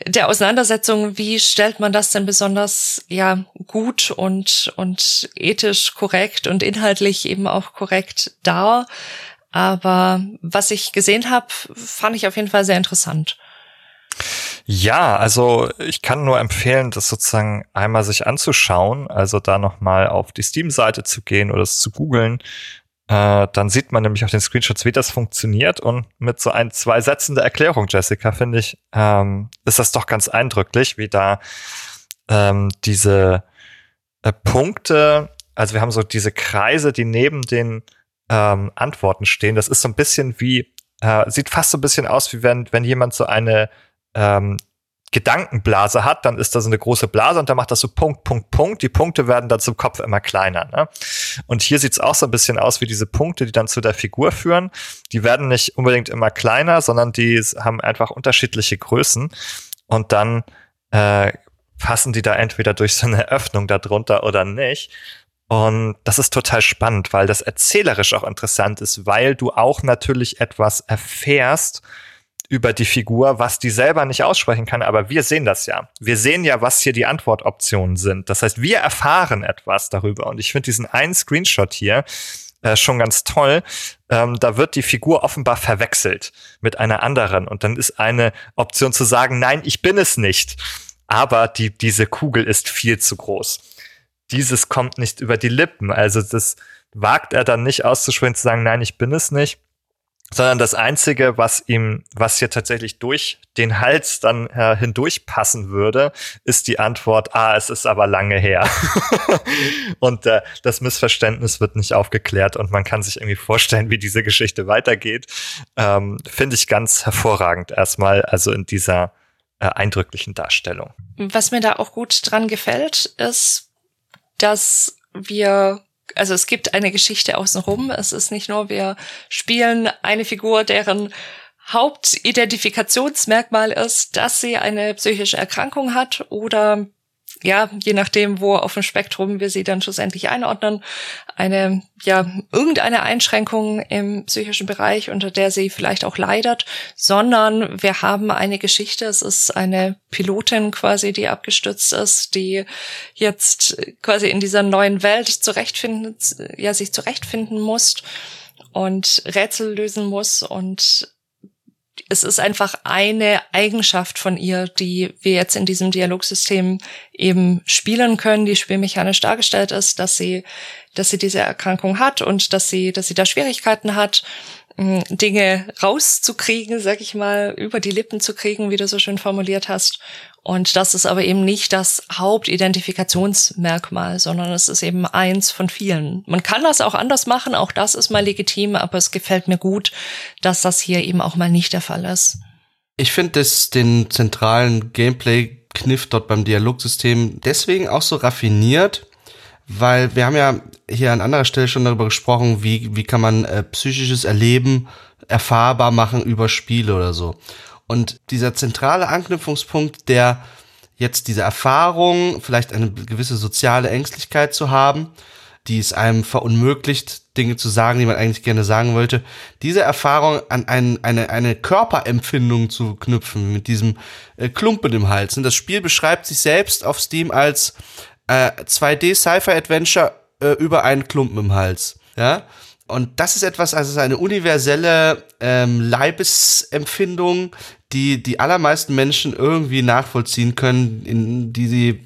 der Auseinandersetzung, wie stellt man das denn besonders ja gut und, und ethisch korrekt und inhaltlich eben auch korrekt dar. Aber was ich gesehen habe, fand ich auf jeden Fall sehr interessant. Ja, also ich kann nur empfehlen, das sozusagen einmal sich anzuschauen, also da nochmal auf die Steam-Seite zu gehen oder es zu googeln. Äh, dann sieht man nämlich auf den Screenshots, wie das funktioniert. Und mit so ein, zwei Sätzen der Erklärung, Jessica, finde ich, ähm, ist das doch ganz eindrücklich, wie da ähm, diese äh, Punkte, also wir haben so diese Kreise, die neben den ähm, Antworten stehen. Das ist so ein bisschen wie, äh, sieht fast so ein bisschen aus, wie wenn, wenn jemand so eine ähm, Gedankenblase hat, dann ist da so eine große Blase und dann macht das so Punkt, Punkt, Punkt. Die Punkte werden dann zum Kopf immer kleiner. Ne? Und hier sieht's auch so ein bisschen aus wie diese Punkte, die dann zu der Figur führen. Die werden nicht unbedingt immer kleiner, sondern die haben einfach unterschiedliche Größen. Und dann äh, passen die da entweder durch so eine Öffnung darunter oder nicht. Und das ist total spannend, weil das erzählerisch auch interessant ist, weil du auch natürlich etwas erfährst, über die Figur, was die selber nicht aussprechen kann, aber wir sehen das ja. Wir sehen ja, was hier die Antwortoptionen sind. Das heißt, wir erfahren etwas darüber. Und ich finde diesen einen Screenshot hier äh, schon ganz toll. Ähm, da wird die Figur offenbar verwechselt mit einer anderen. Und dann ist eine Option zu sagen, nein, ich bin es nicht. Aber die, diese Kugel ist viel zu groß. Dieses kommt nicht über die Lippen. Also das wagt er dann nicht auszusprechen, zu sagen, nein, ich bin es nicht sondern das einzige, was ihm, was hier tatsächlich durch den Hals dann äh, hindurch passen würde, ist die Antwort, ah, es ist aber lange her. und äh, das Missverständnis wird nicht aufgeklärt und man kann sich irgendwie vorstellen, wie diese Geschichte weitergeht. Ähm, Finde ich ganz hervorragend erstmal, also in dieser äh, eindrücklichen Darstellung. Was mir da auch gut dran gefällt, ist, dass wir also es gibt eine Geschichte außenrum. Es ist nicht nur, wir spielen eine Figur, deren Hauptidentifikationsmerkmal ist, dass sie eine psychische Erkrankung hat oder ja, je nachdem, wo auf dem Spektrum wir sie dann schlussendlich einordnen, eine, ja, irgendeine Einschränkung im psychischen Bereich, unter der sie vielleicht auch leidet, sondern wir haben eine Geschichte, es ist eine Pilotin quasi, die abgestürzt ist, die jetzt quasi in dieser neuen Welt zurechtfinden, ja, sich zurechtfinden muss und Rätsel lösen muss und es ist einfach eine Eigenschaft von ihr, die wir jetzt in diesem Dialogsystem eben spielen können, die spielmechanisch dargestellt ist, dass sie, dass sie diese Erkrankung hat und dass sie, dass sie da Schwierigkeiten hat, Dinge rauszukriegen, sag ich mal, über die Lippen zu kriegen, wie du so schön formuliert hast. Und das ist aber eben nicht das Hauptidentifikationsmerkmal, sondern es ist eben eins von vielen. Man kann das auch anders machen, auch das ist mal legitim, aber es gefällt mir gut, dass das hier eben auch mal nicht der Fall ist. Ich finde den zentralen Gameplay-Kniff dort beim Dialogsystem deswegen auch so raffiniert, weil wir haben ja hier an anderer Stelle schon darüber gesprochen, wie, wie kann man äh, psychisches Erleben erfahrbar machen über Spiele oder so. Und dieser zentrale Anknüpfungspunkt, der jetzt diese Erfahrung, vielleicht eine gewisse soziale Ängstlichkeit zu haben, die es einem verunmöglicht, Dinge zu sagen, die man eigentlich gerne sagen wollte, diese Erfahrung an ein, eine, eine Körperempfindung zu knüpfen, mit diesem äh, Klumpen im Hals. Und das Spiel beschreibt sich selbst auf Steam als äh, 2D Sci-Fi Adventure äh, über einen Klumpen im Hals. Ja, und das ist etwas, also eine universelle ähm, Leibesempfindung, die die allermeisten Menschen irgendwie nachvollziehen können, in die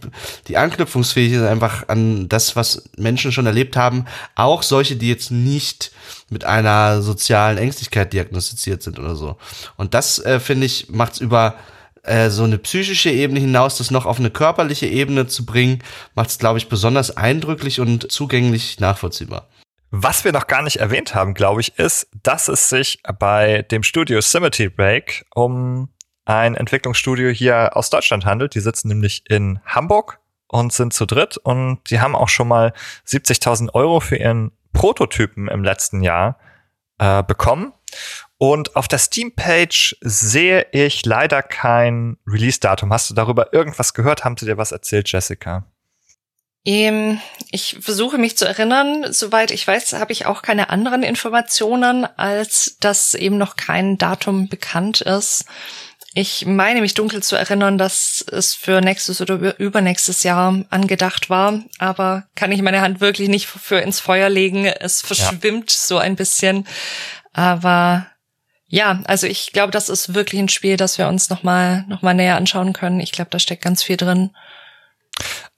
die anknüpfungsfähig ist einfach an das, was Menschen schon erlebt haben, auch solche, die jetzt nicht mit einer sozialen Ängstlichkeit diagnostiziert sind oder so. Und das äh, finde ich macht's über äh, so eine psychische Ebene hinaus, das noch auf eine körperliche Ebene zu bringen, macht's glaube ich besonders eindrücklich und zugänglich nachvollziehbar. Was wir noch gar nicht erwähnt haben, glaube ich, ist, dass es sich bei dem Studio Symmetry Break um ein Entwicklungsstudio hier aus Deutschland handelt. Die sitzen nämlich in Hamburg und sind zu dritt und die haben auch schon mal 70.000 Euro für ihren Prototypen im letzten Jahr äh, bekommen. Und auf der Steam-Page sehe ich leider kein Release-Datum. Hast du darüber irgendwas gehört? Haben sie dir was erzählt, Jessica? Ähm, ich versuche mich zu erinnern. Soweit ich weiß, habe ich auch keine anderen Informationen, als dass eben noch kein Datum bekannt ist. Ich meine mich dunkel zu erinnern, dass es für nächstes oder übernächstes Jahr angedacht war, aber kann ich meine Hand wirklich nicht für ins Feuer legen. Es verschwimmt ja. so ein bisschen. Aber ja, also ich glaube, das ist wirklich ein Spiel, das wir uns nochmal noch mal näher anschauen können. Ich glaube, da steckt ganz viel drin.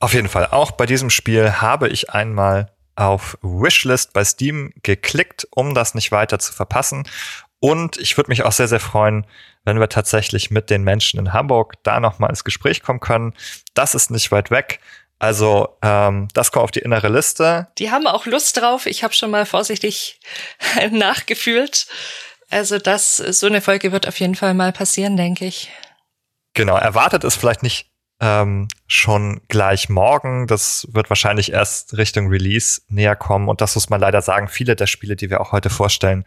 Auf jeden Fall. Auch bei diesem Spiel habe ich einmal auf Wishlist bei Steam geklickt, um das nicht weiter zu verpassen. Und ich würde mich auch sehr, sehr freuen, wenn wir tatsächlich mit den Menschen in Hamburg da nochmal ins Gespräch kommen können. Das ist nicht weit weg. Also ähm, das kommt auf die innere Liste. Die haben auch Lust drauf. Ich habe schon mal vorsichtig nachgefühlt. Also das, so eine Folge wird auf jeden Fall mal passieren, denke ich. Genau, erwartet es vielleicht nicht ähm, schon gleich morgen. Das wird wahrscheinlich erst Richtung Release näher kommen. Und das muss man leider sagen, viele der Spiele, die wir auch heute vorstellen,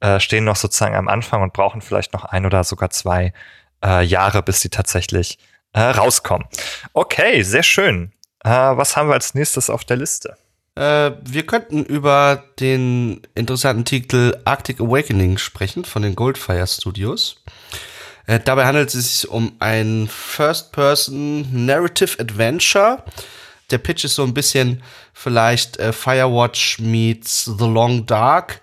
äh, stehen noch sozusagen am Anfang und brauchen vielleicht noch ein oder sogar zwei äh, Jahre, bis sie tatsächlich äh, rauskommen. Okay, sehr schön. Äh, was haben wir als nächstes auf der Liste? Äh, wir könnten über den interessanten Titel Arctic Awakening sprechen von den Goldfire Studios. Äh, dabei handelt es sich um ein First-Person Narrative Adventure. Der Pitch ist so ein bisschen vielleicht äh, Firewatch meets The Long Dark.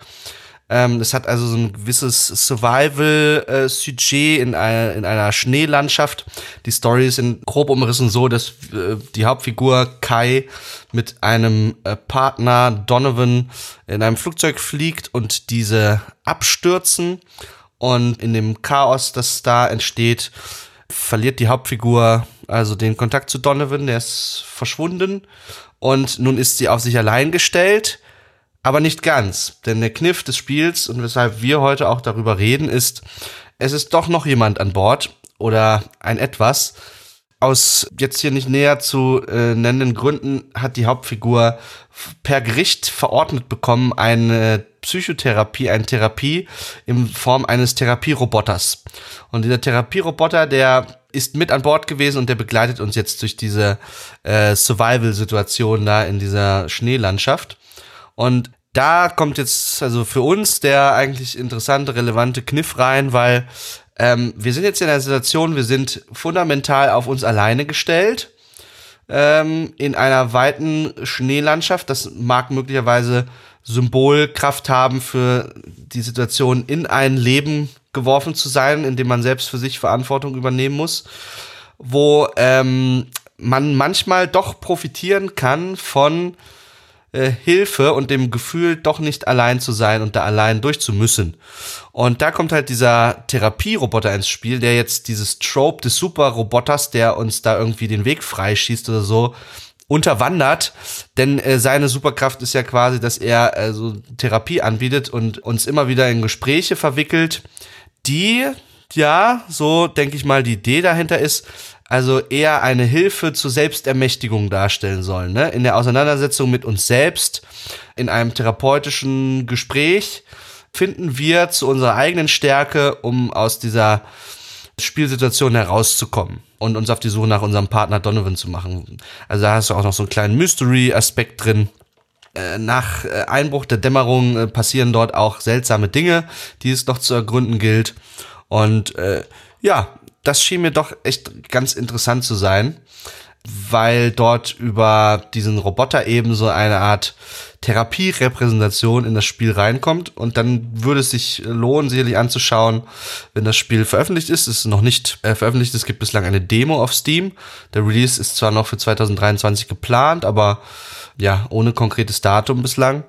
Ähm, es hat also so ein gewisses Survival-Sujet in, einer, in einer Schneelandschaft. Die Story ist in grob umrissen so, dass äh, die Hauptfigur Kai mit einem äh, Partner Donovan in einem Flugzeug fliegt und diese abstürzen und in dem Chaos, das da entsteht, verliert die Hauptfigur also den Kontakt zu Donovan, der ist verschwunden. Und nun ist sie auf sich allein gestellt, aber nicht ganz. Denn der Kniff des Spiels und weshalb wir heute auch darüber reden, ist, es ist doch noch jemand an Bord oder ein etwas. Aus jetzt hier nicht näher zu äh, nennenden Gründen hat die Hauptfigur per Gericht verordnet bekommen, eine Psychotherapie, eine Therapie in Form eines Therapieroboters. Und dieser Therapieroboter, der ist mit an Bord gewesen und der begleitet uns jetzt durch diese äh, Survival-Situation da in dieser Schneelandschaft. Und da kommt jetzt also für uns der eigentlich interessante, relevante Kniff rein, weil ähm, wir sind jetzt in einer Situation, wir sind fundamental auf uns alleine gestellt ähm, in einer weiten Schneelandschaft. Das mag möglicherweise Symbolkraft haben für die Situation, in ein Leben geworfen zu sein, in dem man selbst für sich Verantwortung übernehmen muss, wo ähm, man manchmal doch profitieren kann von äh, Hilfe und dem Gefühl, doch nicht allein zu sein und da allein durchzumüssen. Und da kommt halt dieser Therapieroboter ins Spiel, der jetzt dieses Trope des Superroboters, der uns da irgendwie den Weg freischießt oder so, unterwandert, denn äh, seine Superkraft ist ja quasi, dass er äh, so Therapie anbietet und uns immer wieder in Gespräche verwickelt, die ja, so denke ich mal, die Idee dahinter ist, also eher eine Hilfe zur Selbstermächtigung darstellen sollen. Ne? In der Auseinandersetzung mit uns selbst, in einem therapeutischen Gespräch, finden wir zu unserer eigenen Stärke, um aus dieser Spielsituation herauszukommen und uns auf die Suche nach unserem Partner Donovan zu machen. Also da hast du auch noch so einen kleinen Mystery-Aspekt drin. Äh, nach äh, Einbruch der Dämmerung äh, passieren dort auch seltsame Dinge, die es noch zu ergründen gilt. Und äh, ja, das schien mir doch echt ganz interessant zu sein, weil dort über diesen Roboter eben so eine Art Therapierepräsentation in das Spiel reinkommt und dann würde es sich lohnen, sicherlich anzuschauen, wenn das Spiel veröffentlicht ist. Es ist noch nicht äh, veröffentlicht, es gibt bislang eine Demo auf Steam. Der Release ist zwar noch für 2023 geplant, aber ja, ohne konkretes Datum bislang.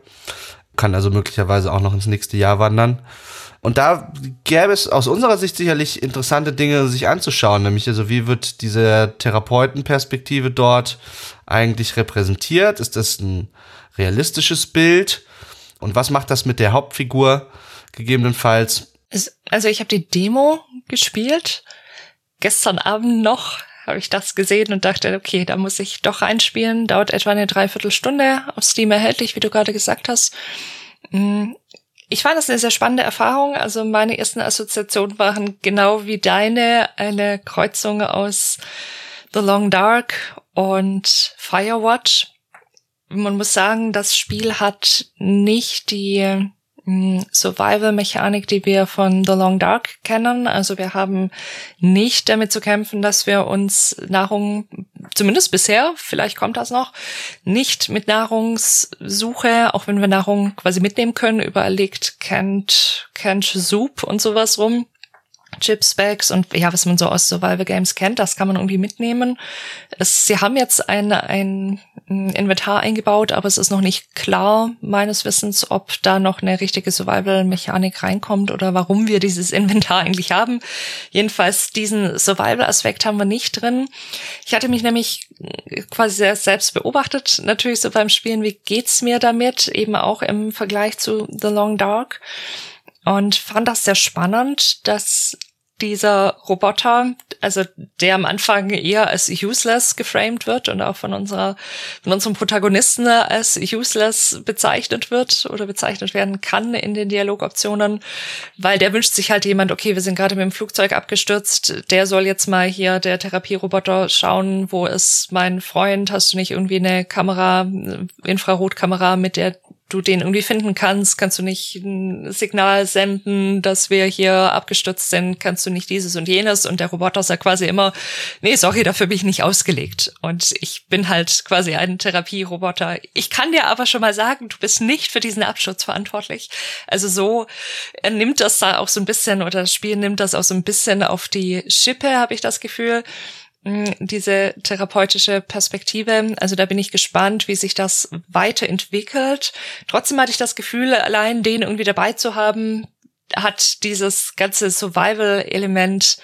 Kann also möglicherweise auch noch ins nächste Jahr wandern. Und da gäbe es aus unserer Sicht sicherlich interessante Dinge sich anzuschauen, nämlich also wie wird diese Therapeutenperspektive dort eigentlich repräsentiert? Ist das ein realistisches Bild? Und was macht das mit der Hauptfigur gegebenenfalls? Also ich habe die Demo gespielt. Gestern Abend noch habe ich das gesehen und dachte, okay, da muss ich doch reinspielen. Dauert etwa eine Dreiviertelstunde auf Steam erhältlich, wie du gerade gesagt hast. Ich fand das eine sehr spannende Erfahrung. Also meine ersten Assoziationen waren genau wie deine eine Kreuzung aus The Long Dark und Firewatch. Man muss sagen, das Spiel hat nicht die Survival-Mechanik, die wir von The Long Dark kennen. Also wir haben nicht damit zu kämpfen, dass wir uns Nahrung, zumindest bisher, vielleicht kommt das noch, nicht mit Nahrungssuche, auch wenn wir Nahrung quasi mitnehmen können, liegt Canned, Canned Soup und sowas rum. Chips, Bags und ja, was man so aus Survival Games kennt, das kann man irgendwie mitnehmen. Es, sie haben jetzt ein, ein Inventar eingebaut, aber es ist noch nicht klar, meines Wissens, ob da noch eine richtige Survival-Mechanik reinkommt oder warum wir dieses Inventar eigentlich haben. Jedenfalls diesen Survival-Aspekt haben wir nicht drin. Ich hatte mich nämlich quasi selbst beobachtet, natürlich so beim Spielen, wie geht's mir damit, eben auch im Vergleich zu The Long Dark und fand das sehr spannend, dass dieser Roboter, also der am Anfang eher als useless geframed wird und auch von unserer, von unserem Protagonisten als useless bezeichnet wird oder bezeichnet werden kann in den Dialogoptionen, weil der wünscht sich halt jemand, okay, wir sind gerade mit dem Flugzeug abgestürzt, der soll jetzt mal hier, der Therapieroboter, schauen, wo ist mein Freund, hast du nicht irgendwie eine Kamera, Infrarotkamera, mit der du den irgendwie finden kannst, kannst du nicht ein Signal senden, dass wir hier abgestürzt sind, kannst du nicht dieses und jenes und der Roboter sagt quasi immer, nee, sorry, dafür bin ich nicht ausgelegt und ich bin halt quasi ein Therapieroboter. Ich kann dir aber schon mal sagen, du bist nicht für diesen Absturz verantwortlich. Also so, er nimmt das da auch so ein bisschen oder das Spiel nimmt das auch so ein bisschen auf die Schippe, habe ich das Gefühl diese therapeutische Perspektive. Also da bin ich gespannt, wie sich das weiterentwickelt. Trotzdem hatte ich das Gefühl, allein den irgendwie dabei zu haben, hat dieses ganze Survival-Element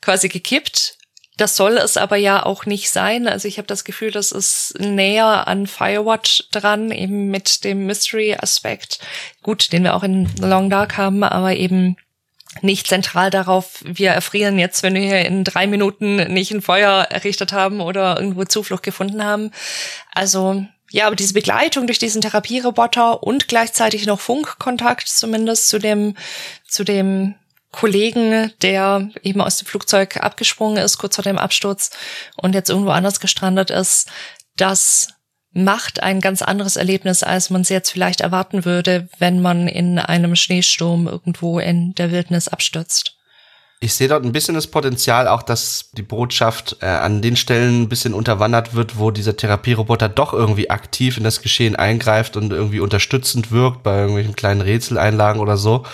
quasi gekippt. Das soll es aber ja auch nicht sein. Also ich habe das Gefühl, das ist näher an Firewatch dran, eben mit dem Mystery-Aspekt. Gut, den wir auch in The Long Dark haben, aber eben nicht zentral darauf, wir erfrieren jetzt, wenn wir hier in drei Minuten nicht ein Feuer errichtet haben oder irgendwo Zuflucht gefunden haben. Also ja, aber diese Begleitung durch diesen Therapieroboter und gleichzeitig noch Funkkontakt zumindest zu dem, zu dem Kollegen, der eben aus dem Flugzeug abgesprungen ist, kurz vor dem Absturz und jetzt irgendwo anders gestrandet ist, das macht ein ganz anderes Erlebnis, als man es jetzt vielleicht erwarten würde, wenn man in einem Schneesturm irgendwo in der Wildnis abstürzt. Ich sehe dort ein bisschen das Potenzial, auch dass die Botschaft äh, an den Stellen ein bisschen unterwandert wird, wo dieser Therapieroboter doch irgendwie aktiv in das Geschehen eingreift und irgendwie unterstützend wirkt bei irgendwelchen kleinen Rätseleinlagen oder so.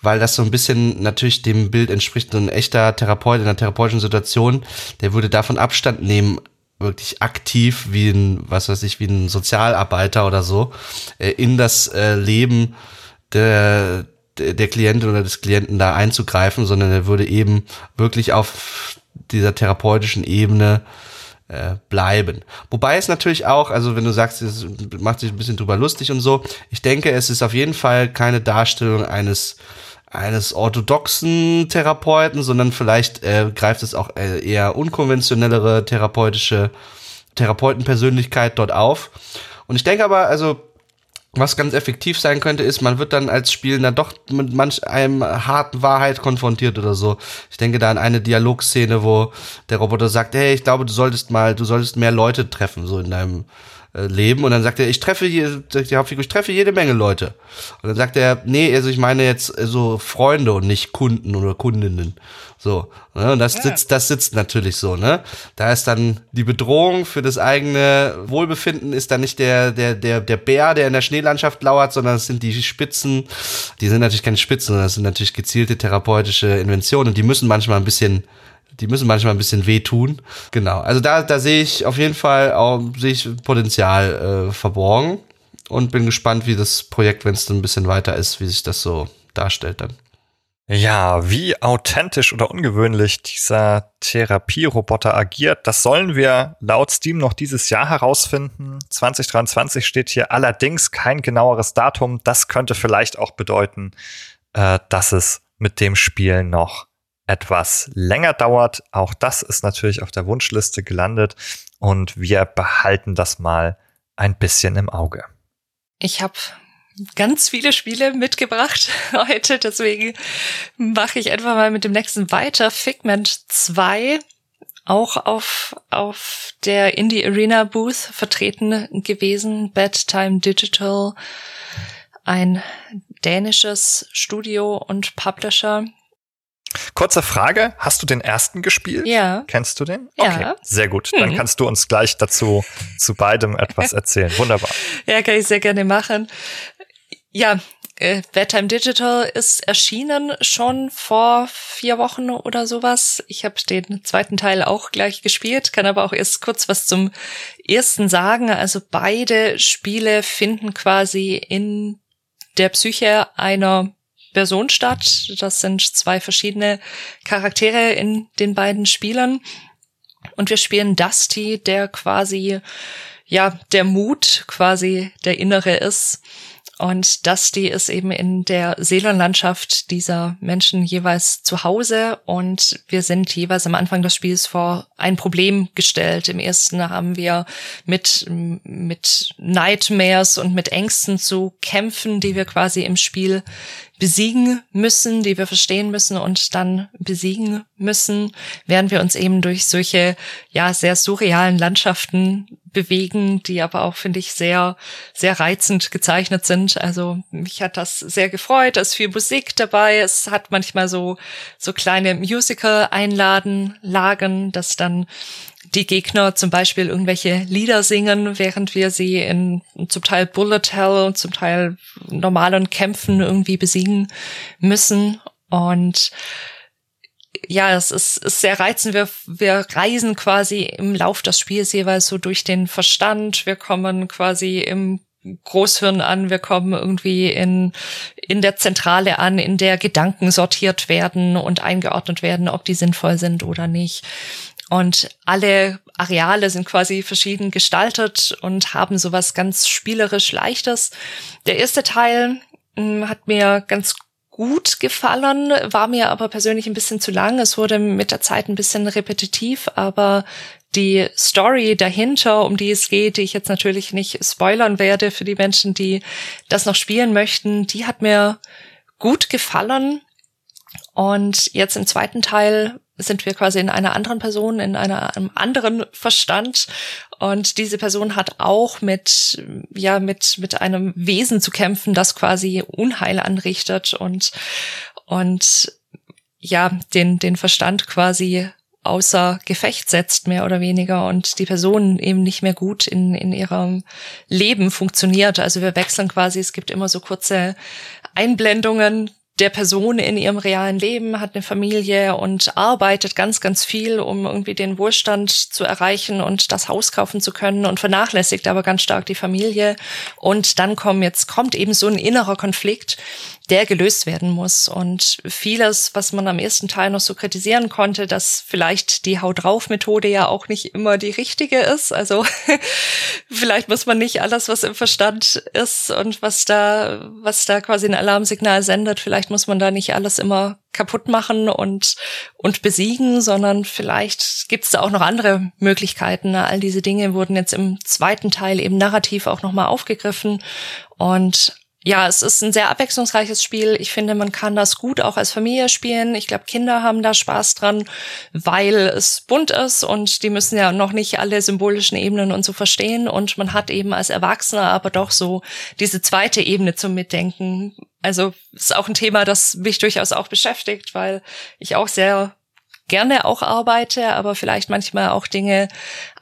Weil das so ein bisschen natürlich dem Bild entspricht, ein echter Therapeut in einer therapeutischen Situation, der würde davon Abstand nehmen, wirklich aktiv wie ein, was weiß ich, wie ein Sozialarbeiter oder so, äh, in das äh, Leben der, der Klientin oder des Klienten da einzugreifen, sondern er würde eben wirklich auf dieser therapeutischen Ebene äh, bleiben. Wobei es natürlich auch, also wenn du sagst, es macht sich ein bisschen drüber lustig und so, ich denke, es ist auf jeden Fall keine Darstellung eines eines orthodoxen Therapeuten, sondern vielleicht äh, greift es auch äh, eher unkonventionellere therapeutische Therapeutenpersönlichkeit dort auf. Und ich denke aber, also was ganz effektiv sein könnte, ist, man wird dann als Spielender doch mit manch einem harten Wahrheit konfrontiert oder so. Ich denke da an eine Dialogszene, wo der Roboter sagt, hey, ich glaube, du solltest mal, du solltest mehr Leute treffen, so in deinem leben und dann sagt er, ich treffe hier, die Hauptfigur, ich treffe jede Menge Leute. Und dann sagt er, nee, also ich meine jetzt äh, so Freunde und nicht Kunden oder Kundinnen. So. Ne? Und das ja. sitzt, das sitzt natürlich so, ne? Da ist dann die Bedrohung für das eigene Wohlbefinden ist dann nicht der, der, der, der Bär, der in der Schneelandschaft lauert, sondern es sind die Spitzen. Die sind natürlich keine Spitzen, sondern das sind natürlich gezielte therapeutische Inventionen und die müssen manchmal ein bisschen die müssen manchmal ein bisschen wehtun. Genau. Also da, da sehe ich auf jeden Fall auch, sehe ich Potenzial äh, verborgen und bin gespannt, wie das Projekt, wenn es dann ein bisschen weiter ist, wie sich das so darstellt dann. Ja, wie authentisch oder ungewöhnlich dieser Therapieroboter agiert, das sollen wir laut Steam noch dieses Jahr herausfinden. 2023 steht hier allerdings kein genaueres Datum. Das könnte vielleicht auch bedeuten, äh, dass es mit dem Spiel noch etwas länger dauert. Auch das ist natürlich auf der Wunschliste gelandet und wir behalten das mal ein bisschen im Auge. Ich habe ganz viele Spiele mitgebracht heute, deswegen mache ich einfach mal mit dem nächsten weiter. Figment 2 auch auf, auf der Indie Arena Booth vertreten gewesen. Bedtime Digital, ein dänisches Studio und Publisher, Kurze Frage, hast du den ersten gespielt? Ja. Kennst du den? Okay, ja. sehr gut. Dann mhm. kannst du uns gleich dazu zu beidem etwas erzählen. Wunderbar. Ja, kann ich sehr gerne machen. Ja, äh, Bedtime Digital ist erschienen schon vor vier Wochen oder sowas. Ich habe den zweiten Teil auch gleich gespielt, kann aber auch erst kurz was zum ersten sagen. Also beide Spiele finden quasi in der Psyche einer Person statt. Das sind zwei verschiedene Charaktere in den beiden Spielern. Und wir spielen Dusty, der quasi, ja, der Mut quasi der Innere ist und Dusty ist eben in der Seelenlandschaft dieser Menschen jeweils zu Hause und wir sind jeweils am Anfang des Spiels vor ein Problem gestellt. Im ersten haben wir mit, mit Nightmares und mit Ängsten zu kämpfen, die wir quasi im Spiel besiegen müssen, die wir verstehen müssen und dann besiegen müssen, während wir uns eben durch solche, ja, sehr surrealen Landschaften bewegen, die aber auch, finde ich, sehr, sehr reizend gezeichnet sind. Also mich hat das sehr gefreut. Es ist viel Musik dabei. Es hat manchmal so, so kleine Musical-Einladen, dass dann die Gegner zum Beispiel irgendwelche Lieder singen, während wir sie in zum Teil Bullet Hell und zum Teil normalen Kämpfen irgendwie besiegen müssen. Und ja, es ist, ist sehr reizend. Wir, wir reisen quasi im Lauf des Spiels jeweils so durch den Verstand. Wir kommen quasi im Großhirn an, wir kommen irgendwie in, in der Zentrale an, in der Gedanken sortiert werden und eingeordnet werden, ob die sinnvoll sind oder nicht. Und alle Areale sind quasi verschieden gestaltet und haben sowas ganz spielerisch Leichtes. Der erste Teil hm, hat mir ganz gut gefallen, war mir aber persönlich ein bisschen zu lang. Es wurde mit der Zeit ein bisschen repetitiv, aber die Story dahinter, um die es geht, die ich jetzt natürlich nicht spoilern werde für die Menschen, die das noch spielen möchten, die hat mir gut gefallen. Und jetzt im zweiten Teil sind wir quasi in einer anderen Person, in einer, einem anderen Verstand. Und diese Person hat auch mit, ja, mit, mit einem Wesen zu kämpfen, das quasi Unheil anrichtet und, und, ja, den, den Verstand quasi außer Gefecht setzt, mehr oder weniger, und die Person eben nicht mehr gut in, in ihrem Leben funktioniert. Also wir wechseln quasi, es gibt immer so kurze Einblendungen der Person in ihrem realen Leben, hat eine Familie und arbeitet ganz, ganz viel, um irgendwie den Wohlstand zu erreichen und das Haus kaufen zu können und vernachlässigt aber ganz stark die Familie. Und dann kommt jetzt kommt eben so ein innerer Konflikt, der gelöst werden muss. Und vieles, was man am ersten Teil noch so kritisieren konnte, dass vielleicht die Haut drauf Methode ja auch nicht immer die richtige ist. Also vielleicht muss man nicht alles, was im Verstand ist und was da, was da quasi ein Alarmsignal sendet, vielleicht muss man da nicht alles immer kaputt machen und, und besiegen, sondern vielleicht gibt es da auch noch andere Möglichkeiten. All diese Dinge wurden jetzt im zweiten Teil eben narrativ auch nochmal aufgegriffen und ja, es ist ein sehr abwechslungsreiches Spiel. Ich finde, man kann das gut auch als Familie spielen. Ich glaube, Kinder haben da Spaß dran, weil es bunt ist und die müssen ja noch nicht alle symbolischen Ebenen und so verstehen. Und man hat eben als Erwachsener aber doch so diese zweite Ebene zum Mitdenken. Also ist auch ein Thema, das mich durchaus auch beschäftigt, weil ich auch sehr gerne auch arbeite, aber vielleicht manchmal auch Dinge,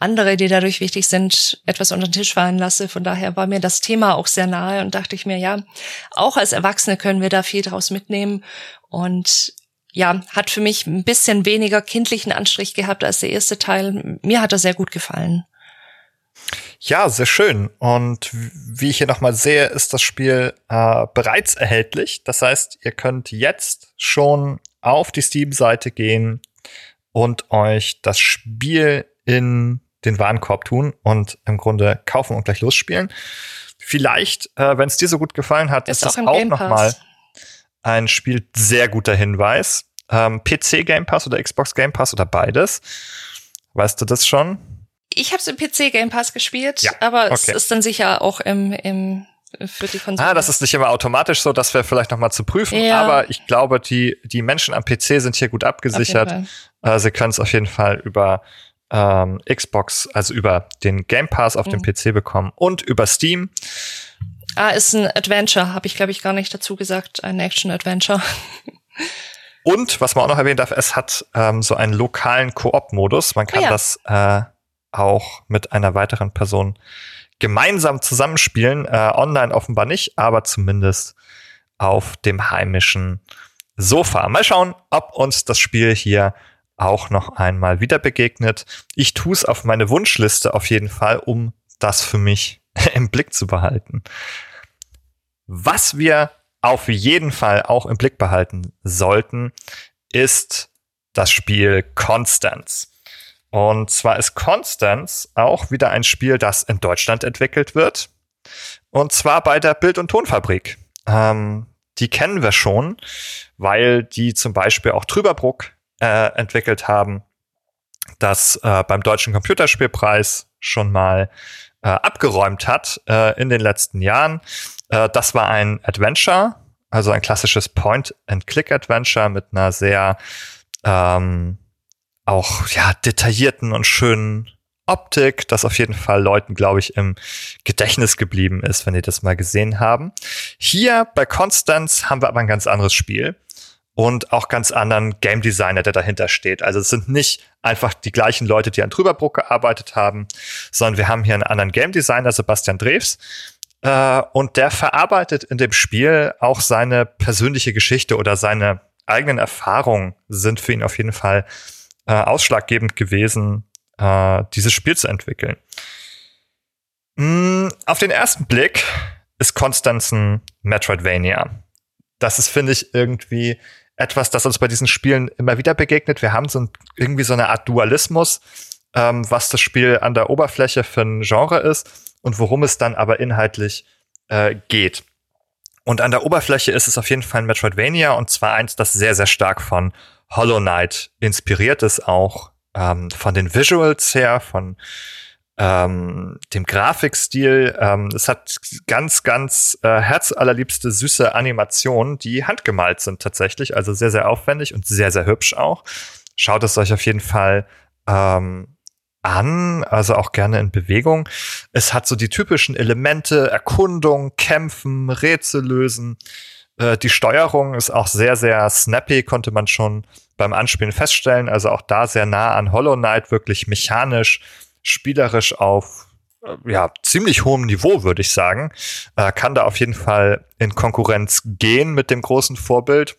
andere, die dadurch wichtig sind, etwas unter den Tisch fallen lasse. Von daher war mir das Thema auch sehr nahe und dachte ich mir, ja, auch als Erwachsene können wir da viel draus mitnehmen und ja, hat für mich ein bisschen weniger kindlichen Anstrich gehabt als der erste Teil. Mir hat er sehr gut gefallen. Ja, sehr schön. Und wie ich hier nochmal sehe, ist das Spiel äh, bereits erhältlich. Das heißt, ihr könnt jetzt schon auf die Steam-Seite gehen, und euch das Spiel in den Warenkorb tun und im Grunde kaufen und gleich losspielen. Vielleicht, äh, wenn es dir so gut gefallen hat, ist, ist das auch, nochmal ein Spiel sehr guter Hinweis. Ähm, PC Game Pass oder Xbox Game Pass oder beides. Weißt du das schon? Ich habe es im PC Game Pass gespielt, ja, aber okay. es ist dann sicher auch im, im für die Konsole. Ah, das ist nicht immer automatisch so, das wäre vielleicht noch mal zu prüfen, ja. aber ich glaube, die, die Menschen am PC sind hier gut abgesichert. Äh, sie können es auf jeden Fall über ähm, Xbox, also über den Game Pass auf mhm. dem PC bekommen und über Steam. Ah, ist ein Adventure, habe ich glaube ich gar nicht dazu gesagt, ein Action-Adventure. und was man auch noch erwähnen darf, es hat ähm, so einen lokalen Koop-Modus. Man kann oh ja. das äh, auch mit einer weiteren Person gemeinsam zusammenspielen. Äh, online offenbar nicht, aber zumindest auf dem heimischen Sofa. Mal schauen, ob uns das Spiel hier auch noch einmal wieder begegnet. Ich tue es auf meine Wunschliste auf jeden Fall, um das für mich im Blick zu behalten. Was wir auf jeden Fall auch im Blick behalten sollten, ist das Spiel Constance. Und zwar ist Constance auch wieder ein Spiel, das in Deutschland entwickelt wird. Und zwar bei der Bild- und Tonfabrik. Ähm, die kennen wir schon, weil die zum Beispiel auch Trüberbruck äh, entwickelt haben, das äh, beim Deutschen Computerspielpreis schon mal äh, abgeräumt hat äh, in den letzten Jahren. Äh, das war ein Adventure, also ein klassisches Point-and-Click-Adventure mit einer sehr ähm, auch ja detaillierten und schönen Optik, das auf jeden Fall Leuten, glaube ich, im Gedächtnis geblieben ist, wenn die das mal gesehen haben. Hier bei Constance haben wir aber ein ganz anderes Spiel und auch ganz anderen Game Designer, der dahinter steht. Also es sind nicht einfach die gleichen Leute, die an Trüberbruck gearbeitet haben, sondern wir haben hier einen anderen Game Designer, Sebastian Drews. Äh, und der verarbeitet in dem Spiel auch seine persönliche Geschichte oder seine eigenen Erfahrungen sind für ihn auf jeden Fall äh, ausschlaggebend gewesen, äh, dieses Spiel zu entwickeln. Mm, auf den ersten Blick ist Constance ein Metroidvania. Das ist, finde ich, irgendwie etwas, das uns bei diesen Spielen immer wieder begegnet. Wir haben so ein, irgendwie so eine Art Dualismus, ähm, was das Spiel an der Oberfläche für ein Genre ist und worum es dann aber inhaltlich äh, geht. Und an der Oberfläche ist es auf jeden Fall ein Metroidvania und zwar eins, das sehr, sehr stark von Hollow Knight inspiriert ist, auch ähm, von den Visuals her, von ähm, dem Grafikstil. Ähm, es hat ganz, ganz äh, herzallerliebste, süße Animationen, die handgemalt sind tatsächlich. Also sehr, sehr aufwendig und sehr, sehr hübsch auch. Schaut es euch auf jeden Fall ähm, an, also auch gerne in Bewegung. Es hat so die typischen Elemente, Erkundung, Kämpfen, Rätsel lösen. Äh, die Steuerung ist auch sehr, sehr snappy, konnte man schon beim Anspielen feststellen. Also auch da sehr nah an Hollow Knight, wirklich mechanisch, spielerisch auf äh, ja, ziemlich hohem Niveau, würde ich sagen. Äh, kann da auf jeden Fall in Konkurrenz gehen mit dem großen Vorbild.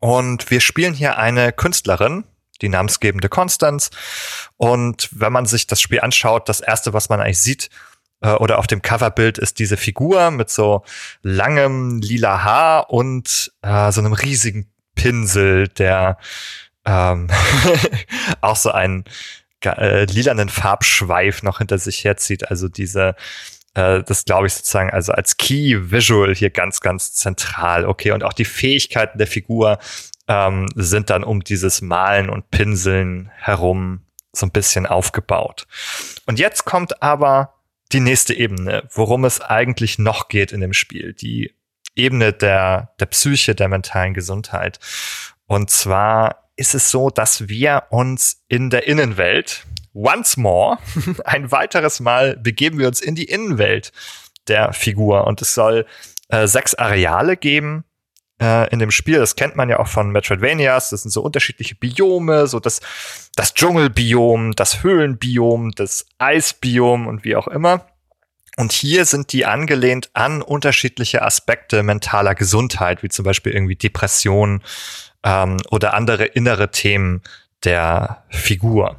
Und wir spielen hier eine Künstlerin, die namensgebende Constance. Und wenn man sich das Spiel anschaut, das erste, was man eigentlich sieht, äh, oder auf dem Coverbild ist diese Figur mit so langem lila Haar und äh, so einem riesigen Pinsel, der ähm, auch so einen äh, lilanen Farbschweif noch hinter sich herzieht. Also diese, äh, das glaube ich sozusagen, also als Key Visual hier ganz, ganz zentral. Okay, und auch die Fähigkeiten der Figur ähm, sind dann um dieses Malen und Pinseln herum so ein bisschen aufgebaut. Und jetzt kommt aber die nächste Ebene, worum es eigentlich noch geht in dem Spiel. Die Ebene der, der Psyche, der mentalen Gesundheit. Und zwar ist es so, dass wir uns in der Innenwelt once more, ein weiteres Mal begeben wir uns in die Innenwelt der Figur und es soll äh, sechs Areale geben äh, in dem Spiel. Das kennt man ja auch von Metroidvanias. Das sind so unterschiedliche Biome, so das, das Dschungelbiom, das Höhlenbiom, das Eisbiom und wie auch immer. Und hier sind die angelehnt an unterschiedliche Aspekte mentaler Gesundheit, wie zum Beispiel irgendwie Depression ähm, oder andere innere Themen der Figur.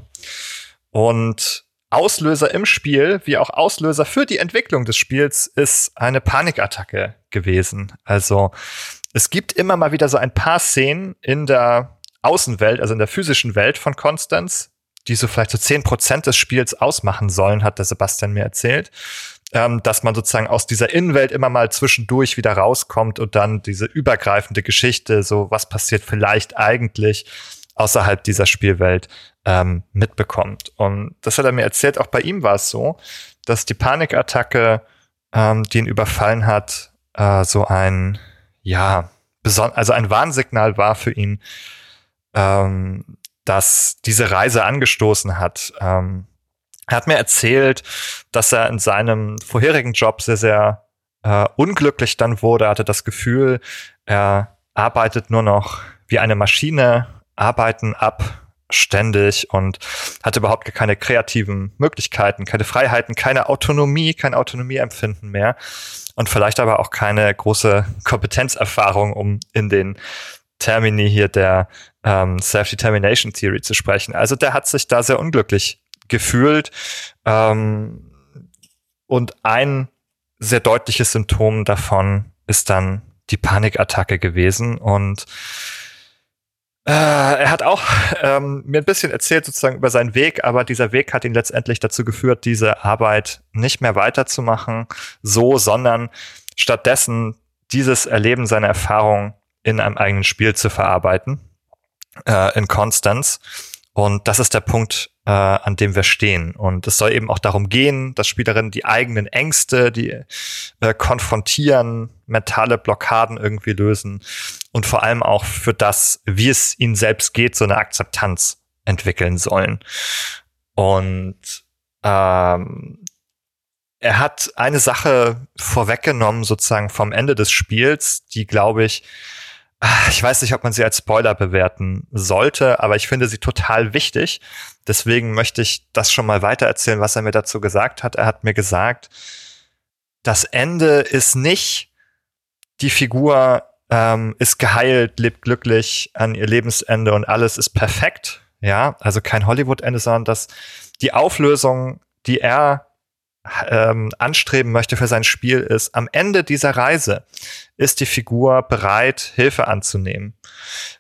Und Auslöser im Spiel, wie auch Auslöser für die Entwicklung des Spiels, ist eine Panikattacke gewesen. Also es gibt immer mal wieder so ein paar Szenen in der Außenwelt, also in der physischen Welt von Constance, die so vielleicht so zehn Prozent des Spiels ausmachen sollen, hat der Sebastian mir erzählt ähm, dass man sozusagen aus dieser Innenwelt immer mal zwischendurch wieder rauskommt und dann diese übergreifende Geschichte, so was passiert vielleicht eigentlich außerhalb dieser Spielwelt ähm, mitbekommt. Und das hat er mir erzählt, auch bei ihm war es so, dass die Panikattacke, ähm, die ihn überfallen hat, äh, so ein, ja, also ein Warnsignal war für ihn, ähm, dass diese Reise angestoßen hat. Ähm, er hat mir erzählt, dass er in seinem vorherigen Job sehr, sehr äh, unglücklich dann wurde. Er hatte das Gefühl, er arbeitet nur noch wie eine Maschine, arbeiten ab ständig und hatte überhaupt keine kreativen Möglichkeiten, keine Freiheiten, keine Autonomie, kein Autonomieempfinden mehr und vielleicht aber auch keine große Kompetenzerfahrung, um in den Termini hier der ähm, Self-Determination Theory zu sprechen. Also der hat sich da sehr unglücklich gefühlt. Ähm, und ein sehr deutliches Symptom davon ist dann die Panikattacke gewesen. Und er hat auch ähm, mir ein bisschen erzählt sozusagen über seinen Weg, aber dieser Weg hat ihn letztendlich dazu geführt, diese Arbeit nicht mehr weiterzumachen, so, sondern stattdessen dieses Erleben seiner Erfahrung in einem eigenen Spiel zu verarbeiten, äh, in Constance. Und das ist der Punkt, äh, an dem wir stehen. Und es soll eben auch darum gehen, dass Spielerinnen die eigenen Ängste, die äh, konfrontieren, mentale Blockaden irgendwie lösen und vor allem auch für das, wie es ihnen selbst geht, so eine Akzeptanz entwickeln sollen. Und ähm, er hat eine Sache vorweggenommen, sozusagen vom Ende des Spiels, die, glaube ich, ich weiß nicht, ob man sie als Spoiler bewerten sollte, aber ich finde sie total wichtig. Deswegen möchte ich das schon mal weiter erzählen, was er mir dazu gesagt hat. Er hat mir gesagt, das Ende ist nicht, die Figur ähm, ist geheilt, lebt glücklich an ihr Lebensende und alles ist perfekt. Ja, also kein Hollywood-Ende, sondern dass die Auflösung, die er ähm, anstreben möchte für sein Spiel, ist, am Ende dieser Reise ist die Figur bereit, Hilfe anzunehmen.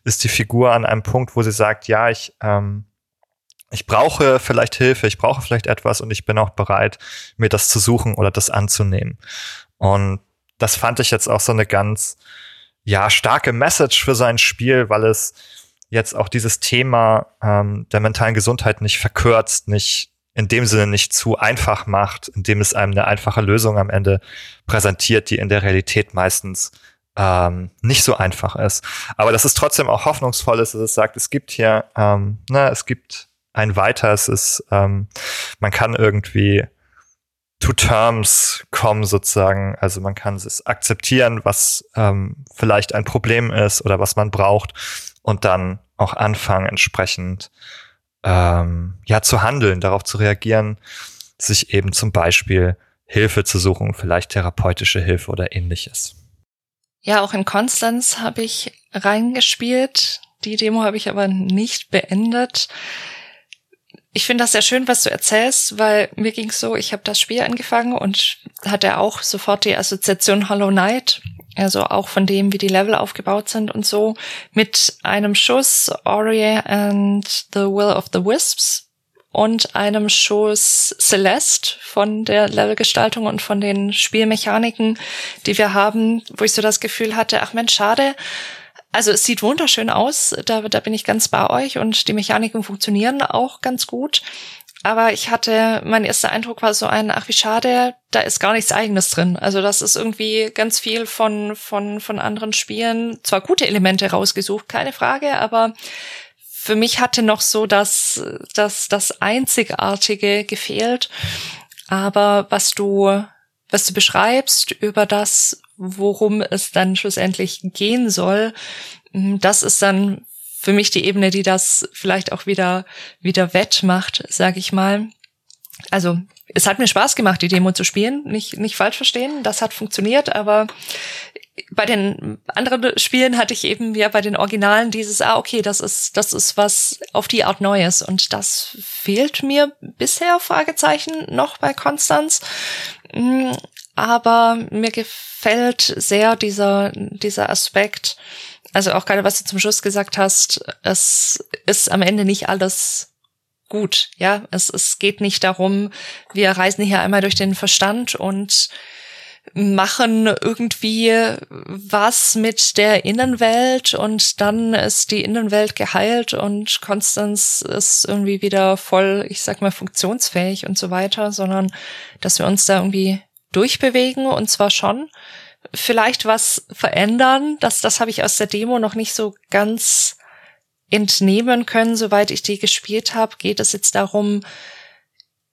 Ist die Figur an einem Punkt, wo sie sagt, ja, ich, ähm, ich brauche vielleicht Hilfe, ich brauche vielleicht etwas und ich bin auch bereit, mir das zu suchen oder das anzunehmen. Und das fand ich jetzt auch so eine ganz, ja, starke Message für sein Spiel, weil es jetzt auch dieses Thema ähm, der mentalen Gesundheit nicht verkürzt, nicht in dem Sinne nicht zu einfach macht, indem es einem eine einfache Lösung am Ende präsentiert, die in der Realität meistens ähm, nicht so einfach ist. Aber dass es trotzdem auch hoffnungsvoll ist, dass es sagt, es gibt hier, ähm, na, es gibt ein Weiter, es ist, ähm, man kann irgendwie to terms kommen sozusagen. Also man kann es akzeptieren, was ähm, vielleicht ein Problem ist oder was man braucht und dann auch anfangen entsprechend ähm, ja zu handeln, darauf zu reagieren, sich eben zum Beispiel Hilfe zu suchen, vielleicht therapeutische Hilfe oder ähnliches. Ja, auch in Konstanz habe ich reingespielt. Die Demo habe ich aber nicht beendet. Ich finde das sehr schön, was du erzählst, weil mir ging so, ich habe das Spiel angefangen und hatte auch sofort die Assoziation Hollow Knight, also auch von dem, wie die Level aufgebaut sind und so, mit einem Schuss Ori and the Will of the Wisps und einem Schuss Celeste von der Levelgestaltung und von den Spielmechaniken, die wir haben, wo ich so das Gefühl hatte, ach Mensch, schade, also es sieht wunderschön aus, da, da bin ich ganz bei euch und die Mechaniken funktionieren auch ganz gut. Aber ich hatte, mein erster Eindruck war so ein, ach wie schade, da ist gar nichts eigenes drin. Also das ist irgendwie ganz viel von, von, von anderen Spielen, zwar gute Elemente rausgesucht, keine Frage, aber für mich hatte noch so das, das, das Einzigartige gefehlt. Aber was du, was du beschreibst über das, worum es dann schlussendlich gehen soll, hm, das ist dann für mich die Ebene, die das vielleicht auch wieder wieder wettmacht, sag ich mal. Also es hat mir Spaß gemacht, die Demo zu spielen. Nicht nicht falsch verstehen, das hat funktioniert, aber bei den anderen Spielen hatte ich eben ja bei den Originalen dieses, ah, okay, das ist, das ist was auf die Art Neues. Und das fehlt mir bisher, Fragezeichen, noch bei Konstanz. Hm, aber mir gefällt sehr dieser, dieser Aspekt. Also auch gerade, was du zum Schluss gesagt hast, es ist am Ende nicht alles gut. Ja, es, es geht nicht darum, wir reisen hier einmal durch den Verstand und machen irgendwie was mit der Innenwelt und dann ist die Innenwelt geheilt und Konstanz ist irgendwie wieder voll, ich sag mal, funktionsfähig und so weiter, sondern dass wir uns da irgendwie durchbewegen und zwar schon vielleicht was verändern. Das, das habe ich aus der Demo noch nicht so ganz entnehmen können, soweit ich die gespielt habe. Geht es jetzt darum,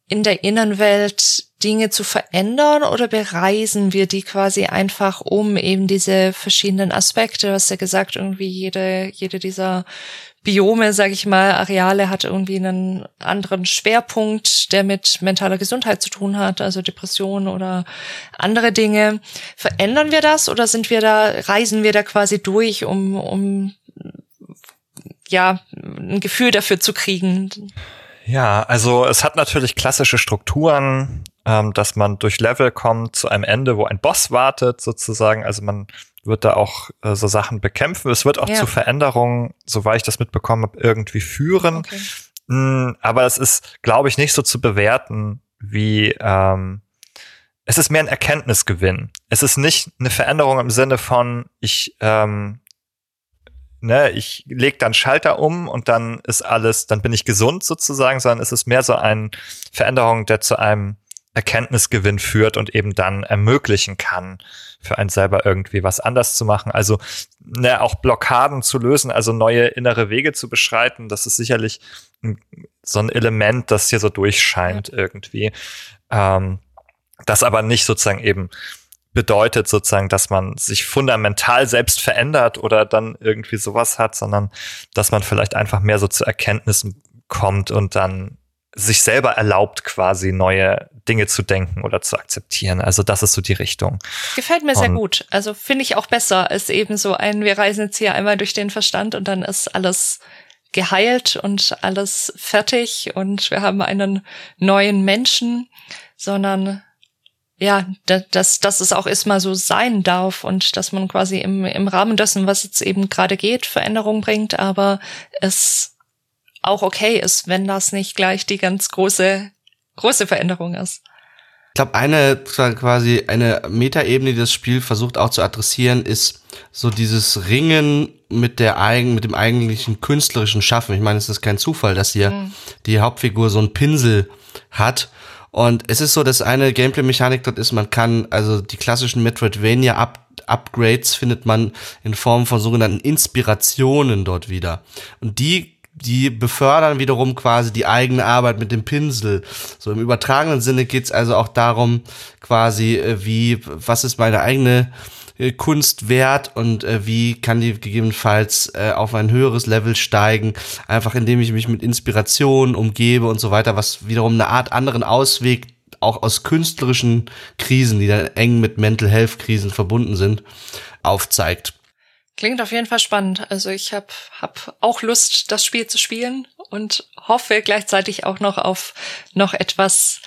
in der Innenwelt Dinge zu verändern oder bereisen wir die quasi einfach um eben diese verschiedenen Aspekte? Hast ja gesagt, irgendwie jede, jede dieser Biome, sage ich mal, Areale hat irgendwie einen anderen Schwerpunkt, der mit mentaler Gesundheit zu tun hat, also Depression oder andere Dinge. Verändern wir das oder sind wir da, reisen wir da quasi durch, um, um ja, ein Gefühl dafür zu kriegen? Ja, also es hat natürlich klassische Strukturen, ähm, dass man durch Level kommt zu einem Ende, wo ein Boss wartet, sozusagen. Also man wird da auch äh, so Sachen bekämpfen. Es wird auch ja. zu Veränderungen, soweit ich das mitbekommen habe, irgendwie führen. Okay. Mm, aber es ist, glaube ich, nicht so zu bewerten wie ähm, es ist mehr ein Erkenntnisgewinn. Es ist nicht eine Veränderung im Sinne von ich ähm, ne, ich leg dann Schalter um und dann ist alles, dann bin ich gesund sozusagen, sondern es ist mehr so eine Veränderung, der zu einem Erkenntnisgewinn führt und eben dann ermöglichen kann, für einen selber irgendwie was anders zu machen. Also ne, auch Blockaden zu lösen, also neue innere Wege zu beschreiten, das ist sicherlich so ein Element, das hier so durchscheint ja. irgendwie. Ähm, das aber nicht sozusagen eben bedeutet sozusagen, dass man sich fundamental selbst verändert oder dann irgendwie sowas hat, sondern dass man vielleicht einfach mehr so zu Erkenntnissen kommt und dann sich selber erlaubt, quasi neue Dinge zu denken oder zu akzeptieren. Also das ist so die Richtung. Gefällt mir sehr gut. Also finde ich auch besser als eben so ein, wir reisen jetzt hier einmal durch den Verstand und dann ist alles geheilt und alles fertig und wir haben einen neuen Menschen, sondern ja, dass, dass es auch erstmal so sein darf und dass man quasi im, im Rahmen dessen, was jetzt eben gerade geht, Veränderung bringt, aber es auch okay ist, wenn das nicht gleich die ganz große, große Veränderung ist. glaube, eine quasi eine Metaebene, die das Spiel versucht auch zu adressieren, ist so dieses Ringen mit der eigen, mit dem eigentlichen künstlerischen Schaffen. Ich meine, es ist kein Zufall, dass hier mhm. die Hauptfigur so einen Pinsel hat. Und es ist so, dass eine Gameplay-Mechanik dort ist, man kann also die klassischen Metroidvania Up Upgrades findet man in Form von sogenannten Inspirationen dort wieder. Und die die befördern wiederum quasi die eigene Arbeit mit dem Pinsel. So im übertragenen Sinne geht's also auch darum, quasi, äh, wie, was ist meine eigene äh, Kunst wert und äh, wie kann die gegebenenfalls auf ein höheres Level steigen, einfach indem ich mich mit Inspiration umgebe und so weiter, was wiederum eine Art anderen Ausweg auch aus künstlerischen Krisen, die dann eng mit Mental Health Krisen verbunden sind, aufzeigt. Klingt auf jeden Fall spannend. Also ich habe hab auch Lust, das Spiel zu spielen und hoffe gleichzeitig auch noch auf noch etwas,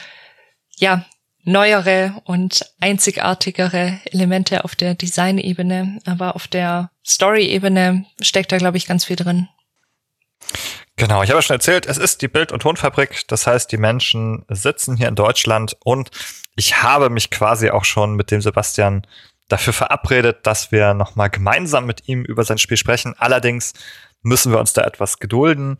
ja, neuere und einzigartigere Elemente auf der Design-Ebene, aber auf der Story-Ebene steckt da, glaube ich, ganz viel drin. Genau, ich habe schon erzählt, es ist die Bild- und Tonfabrik. Das heißt, die Menschen sitzen hier in Deutschland und ich habe mich quasi auch schon mit dem Sebastian dafür verabredet, dass wir nochmal gemeinsam mit ihm über sein Spiel sprechen. Allerdings müssen wir uns da etwas gedulden.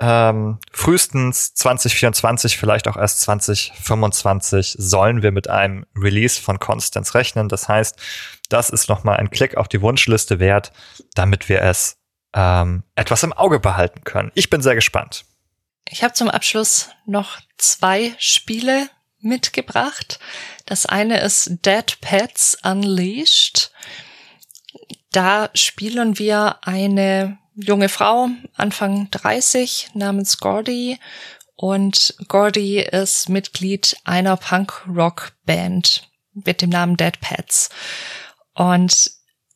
Ähm, frühestens 2024, vielleicht auch erst 2025 sollen wir mit einem Release von Constance rechnen. Das heißt, das ist nochmal ein Klick auf die Wunschliste wert, damit wir es ähm, etwas im Auge behalten können. Ich bin sehr gespannt. Ich habe zum Abschluss noch zwei Spiele mitgebracht. Das eine ist Dead Pets Unleashed. Da spielen wir eine junge Frau, Anfang 30, namens Gordy. Und Gordy ist Mitglied einer Punk-Rock-Band mit dem Namen Dead Pets. Und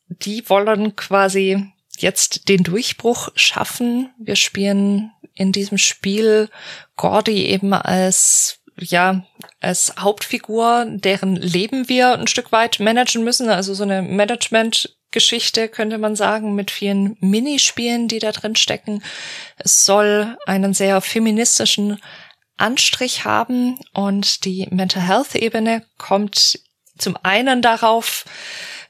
die wollen quasi jetzt den Durchbruch schaffen. Wir spielen in diesem Spiel Gordy eben als ja, als Hauptfigur, deren Leben wir ein Stück weit managen müssen. Also so eine Management-Geschichte könnte man sagen, mit vielen Minispielen, die da drin stecken. Es soll einen sehr feministischen Anstrich haben und die Mental Health Ebene kommt zum einen darauf,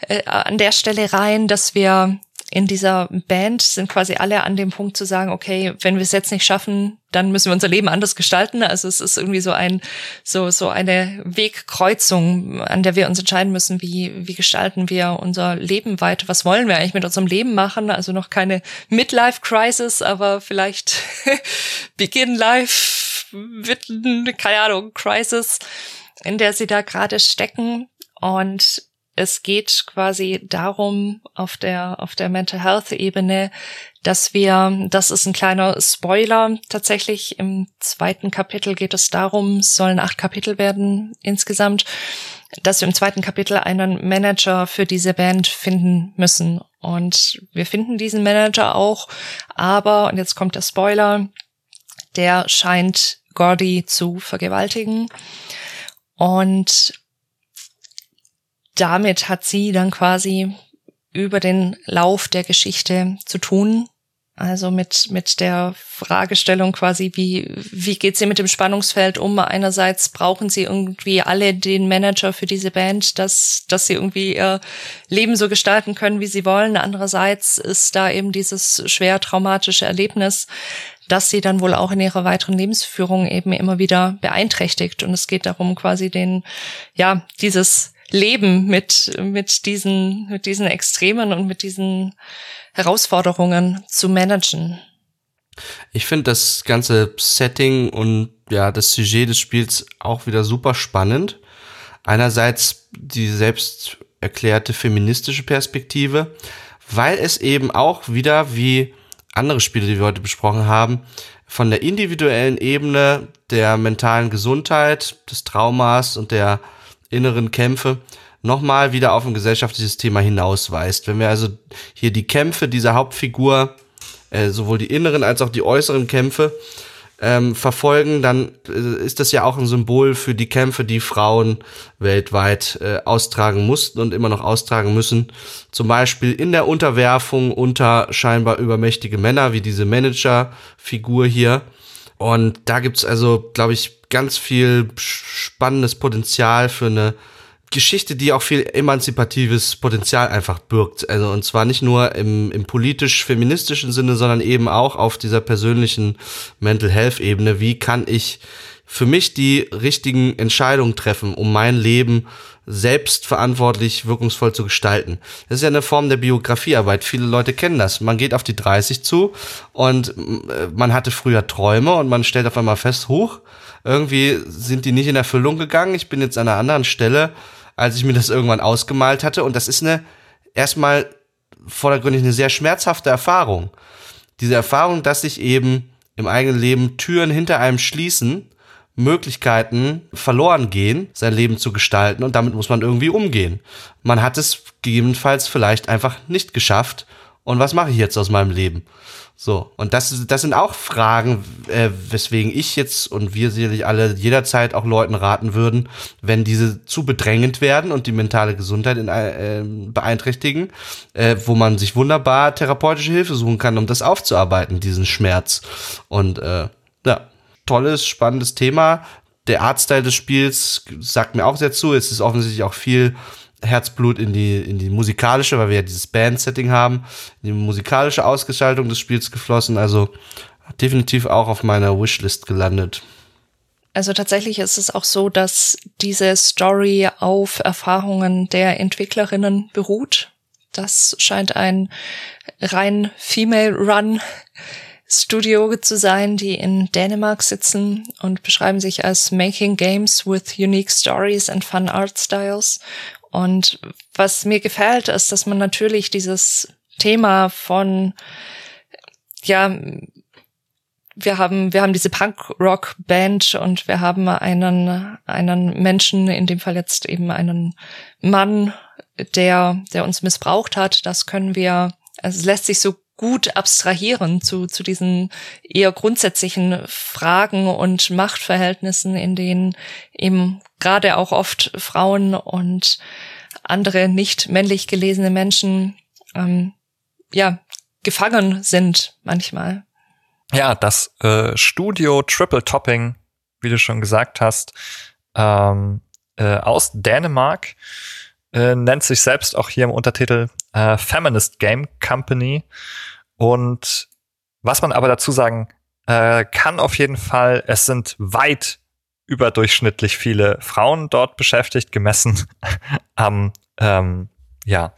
äh, an der Stelle rein, dass wir in dieser Band sind quasi alle an dem Punkt zu sagen, okay, wenn wir es jetzt nicht schaffen, dann müssen wir unser Leben anders gestalten. Also es ist irgendwie so ein, so, so eine Wegkreuzung, an der wir uns entscheiden müssen, wie, wie gestalten wir unser Leben weiter? Was wollen wir eigentlich mit unserem Leben machen? Also noch keine Midlife Crisis, aber vielleicht Begin Life wird, keine Ahnung, Crisis, in der sie da gerade stecken. Und es geht quasi darum, auf der, auf der Mental Health Ebene, dass wir, das ist ein kleiner Spoiler, tatsächlich im zweiten Kapitel geht es darum, es sollen acht Kapitel werden insgesamt, dass wir im zweiten Kapitel einen Manager für diese Band finden müssen. Und wir finden diesen Manager auch, aber, und jetzt kommt der Spoiler, der scheint Gordy zu vergewaltigen. Und damit hat sie dann quasi über den Lauf der Geschichte zu tun. Also mit, mit der Fragestellung quasi, wie, wie geht sie mit dem Spannungsfeld um? Einerseits brauchen sie irgendwie alle den Manager für diese Band, dass, dass sie irgendwie ihr Leben so gestalten können, wie sie wollen. Andererseits ist da eben dieses schwer traumatische Erlebnis, dass sie dann wohl auch in ihrer weiteren Lebensführung eben immer wieder beeinträchtigt. Und es geht darum, quasi den, ja, dieses leben mit, mit diesen, mit diesen Extremen und mit diesen Herausforderungen zu managen. Ich finde das ganze Setting und ja, das Sujet des Spiels auch wieder super spannend. Einerseits die selbst erklärte feministische Perspektive, weil es eben auch wieder wie andere Spiele, die wir heute besprochen haben, von der individuellen Ebene der mentalen Gesundheit, des Traumas und der inneren Kämpfe nochmal wieder auf ein gesellschaftliches Thema hinausweist. Wenn wir also hier die Kämpfe dieser Hauptfigur, äh, sowohl die inneren als auch die äußeren Kämpfe, ähm, verfolgen, dann äh, ist das ja auch ein Symbol für die Kämpfe, die Frauen weltweit äh, austragen mussten und immer noch austragen müssen. Zum Beispiel in der Unterwerfung unter scheinbar übermächtige Männer, wie diese Manager-Figur hier Und da gibt's also, glaube ich, ganz viel spannendes Potenzial für eine Geschichte, die auch viel emanzipatives Potenzial einfach birgt. Also und zwar nicht nur im, im politisch-feministischen Sinne, sondern eben auch auf dieser persönlichen Mental Health-Ebene. Wie kann ich für mich die richtigen Entscheidungen treffen, um mein Leben selbstverantwortlich wirkungsvoll zu gestalten. Das ist ja eine Form der Biografiearbeit. Viele Leute kennen das. Man geht auf die 30 zu und äh, man hatte früher Träume und man stellt auf einmal fest, hoch, irgendwie sind die nicht in Erfüllung gegangen. Ich bin jetzt an einer anderen Stelle als ich mir das irgendwann ausgemalt hatte. Und das ist eine erstmal vordergründig eine sehr schmerzhafte Erfahrung. Diese Erfahrung, dass sich eben im eigenen Leben Türen hinter einem schließen, Möglichkeiten verloren gehen, sein Leben zu gestalten und damit muss man irgendwie umgehen. Man hat es gegebenenfalls vielleicht einfach nicht geschafft. Und was mache ich jetzt aus meinem Leben? So, und das, das sind auch Fragen, äh, weswegen ich jetzt und wir sicherlich alle jederzeit auch Leuten raten würden, wenn diese zu bedrängend werden und die mentale Gesundheit in, äh, beeinträchtigen, äh, wo man sich wunderbar therapeutische Hilfe suchen kann, um das aufzuarbeiten, diesen Schmerz. Und äh, ja, tolles, spannendes Thema. Der Artstyle des Spiels sagt mir auch sehr zu. Es ist offensichtlich auch viel Herzblut in die, in die musikalische, weil wir ja dieses Band-Setting haben, in die musikalische Ausgestaltung des Spiels geflossen. Also definitiv auch auf meiner Wishlist gelandet. Also tatsächlich ist es auch so, dass diese Story auf Erfahrungen der Entwicklerinnen beruht. Das scheint ein rein Female Run Studio zu sein, die in Dänemark sitzen und beschreiben sich als Making Games with Unique Stories and Fun Art Styles. Und was mir gefällt, ist, dass man natürlich dieses Thema von, ja, wir haben, wir haben diese Punk-Rock-Band und wir haben einen, einen Menschen, in dem Fall jetzt eben einen Mann, der, der uns missbraucht hat. Das können wir, also es lässt sich so gut abstrahieren zu, zu diesen eher grundsätzlichen Fragen und Machtverhältnissen, in denen eben gerade auch oft Frauen und andere nicht männlich gelesene Menschen ähm, ja gefangen sind manchmal. Ja, das äh, Studio Triple Topping, wie du schon gesagt hast, ähm, äh, aus Dänemark äh, nennt sich selbst auch hier im Untertitel äh, Feminist Game Company. Und was man aber dazu sagen äh, kann auf jeden Fall, es sind weit überdurchschnittlich viele Frauen dort beschäftigt, gemessen am ähm, ja,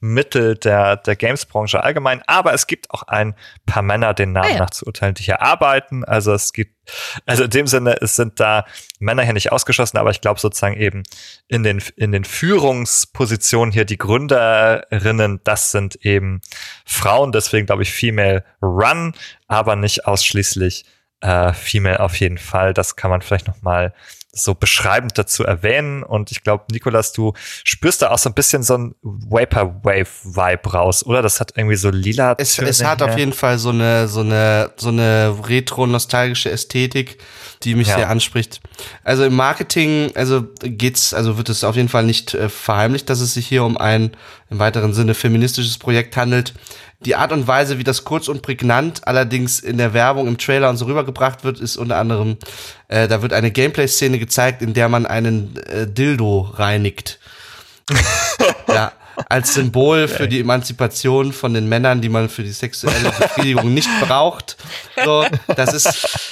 Mittel der, der Games-Branche allgemein. Aber es gibt auch ein paar Männer, den Namen ah, ja. nach zu urteilen, die hier arbeiten. Also es gibt, also in dem Sinne, es sind da Männer hier nicht ausgeschlossen, aber ich glaube sozusagen eben in den, in den Führungspositionen hier die Gründerinnen, das sind eben Frauen. Deswegen glaube ich Female Run, aber nicht ausschließlich äh, Female auf jeden Fall. Das kann man vielleicht noch mal so beschreibend dazu erwähnen. Und ich glaube, Nikolas, du spürst da auch so ein bisschen so ein Vaporwave-Vibe raus, oder? Das hat irgendwie so lila. Es, es hat auf jeden Fall so eine, so eine, so eine retro-nostalgische Ästhetik, die mich ja. sehr anspricht. Also im Marketing, also geht's, also wird es auf jeden Fall nicht äh, verheimlicht, dass es sich hier um ein im weiteren Sinne feministisches Projekt handelt die Art und Weise, wie das kurz und prägnant allerdings in der Werbung, im Trailer und so rübergebracht wird, ist unter anderem, äh, da wird eine Gameplay-Szene gezeigt, in der man einen äh, Dildo reinigt. ja, als Symbol für die Emanzipation von den Männern, die man für die sexuelle Befriedigung nicht braucht. So, das ist,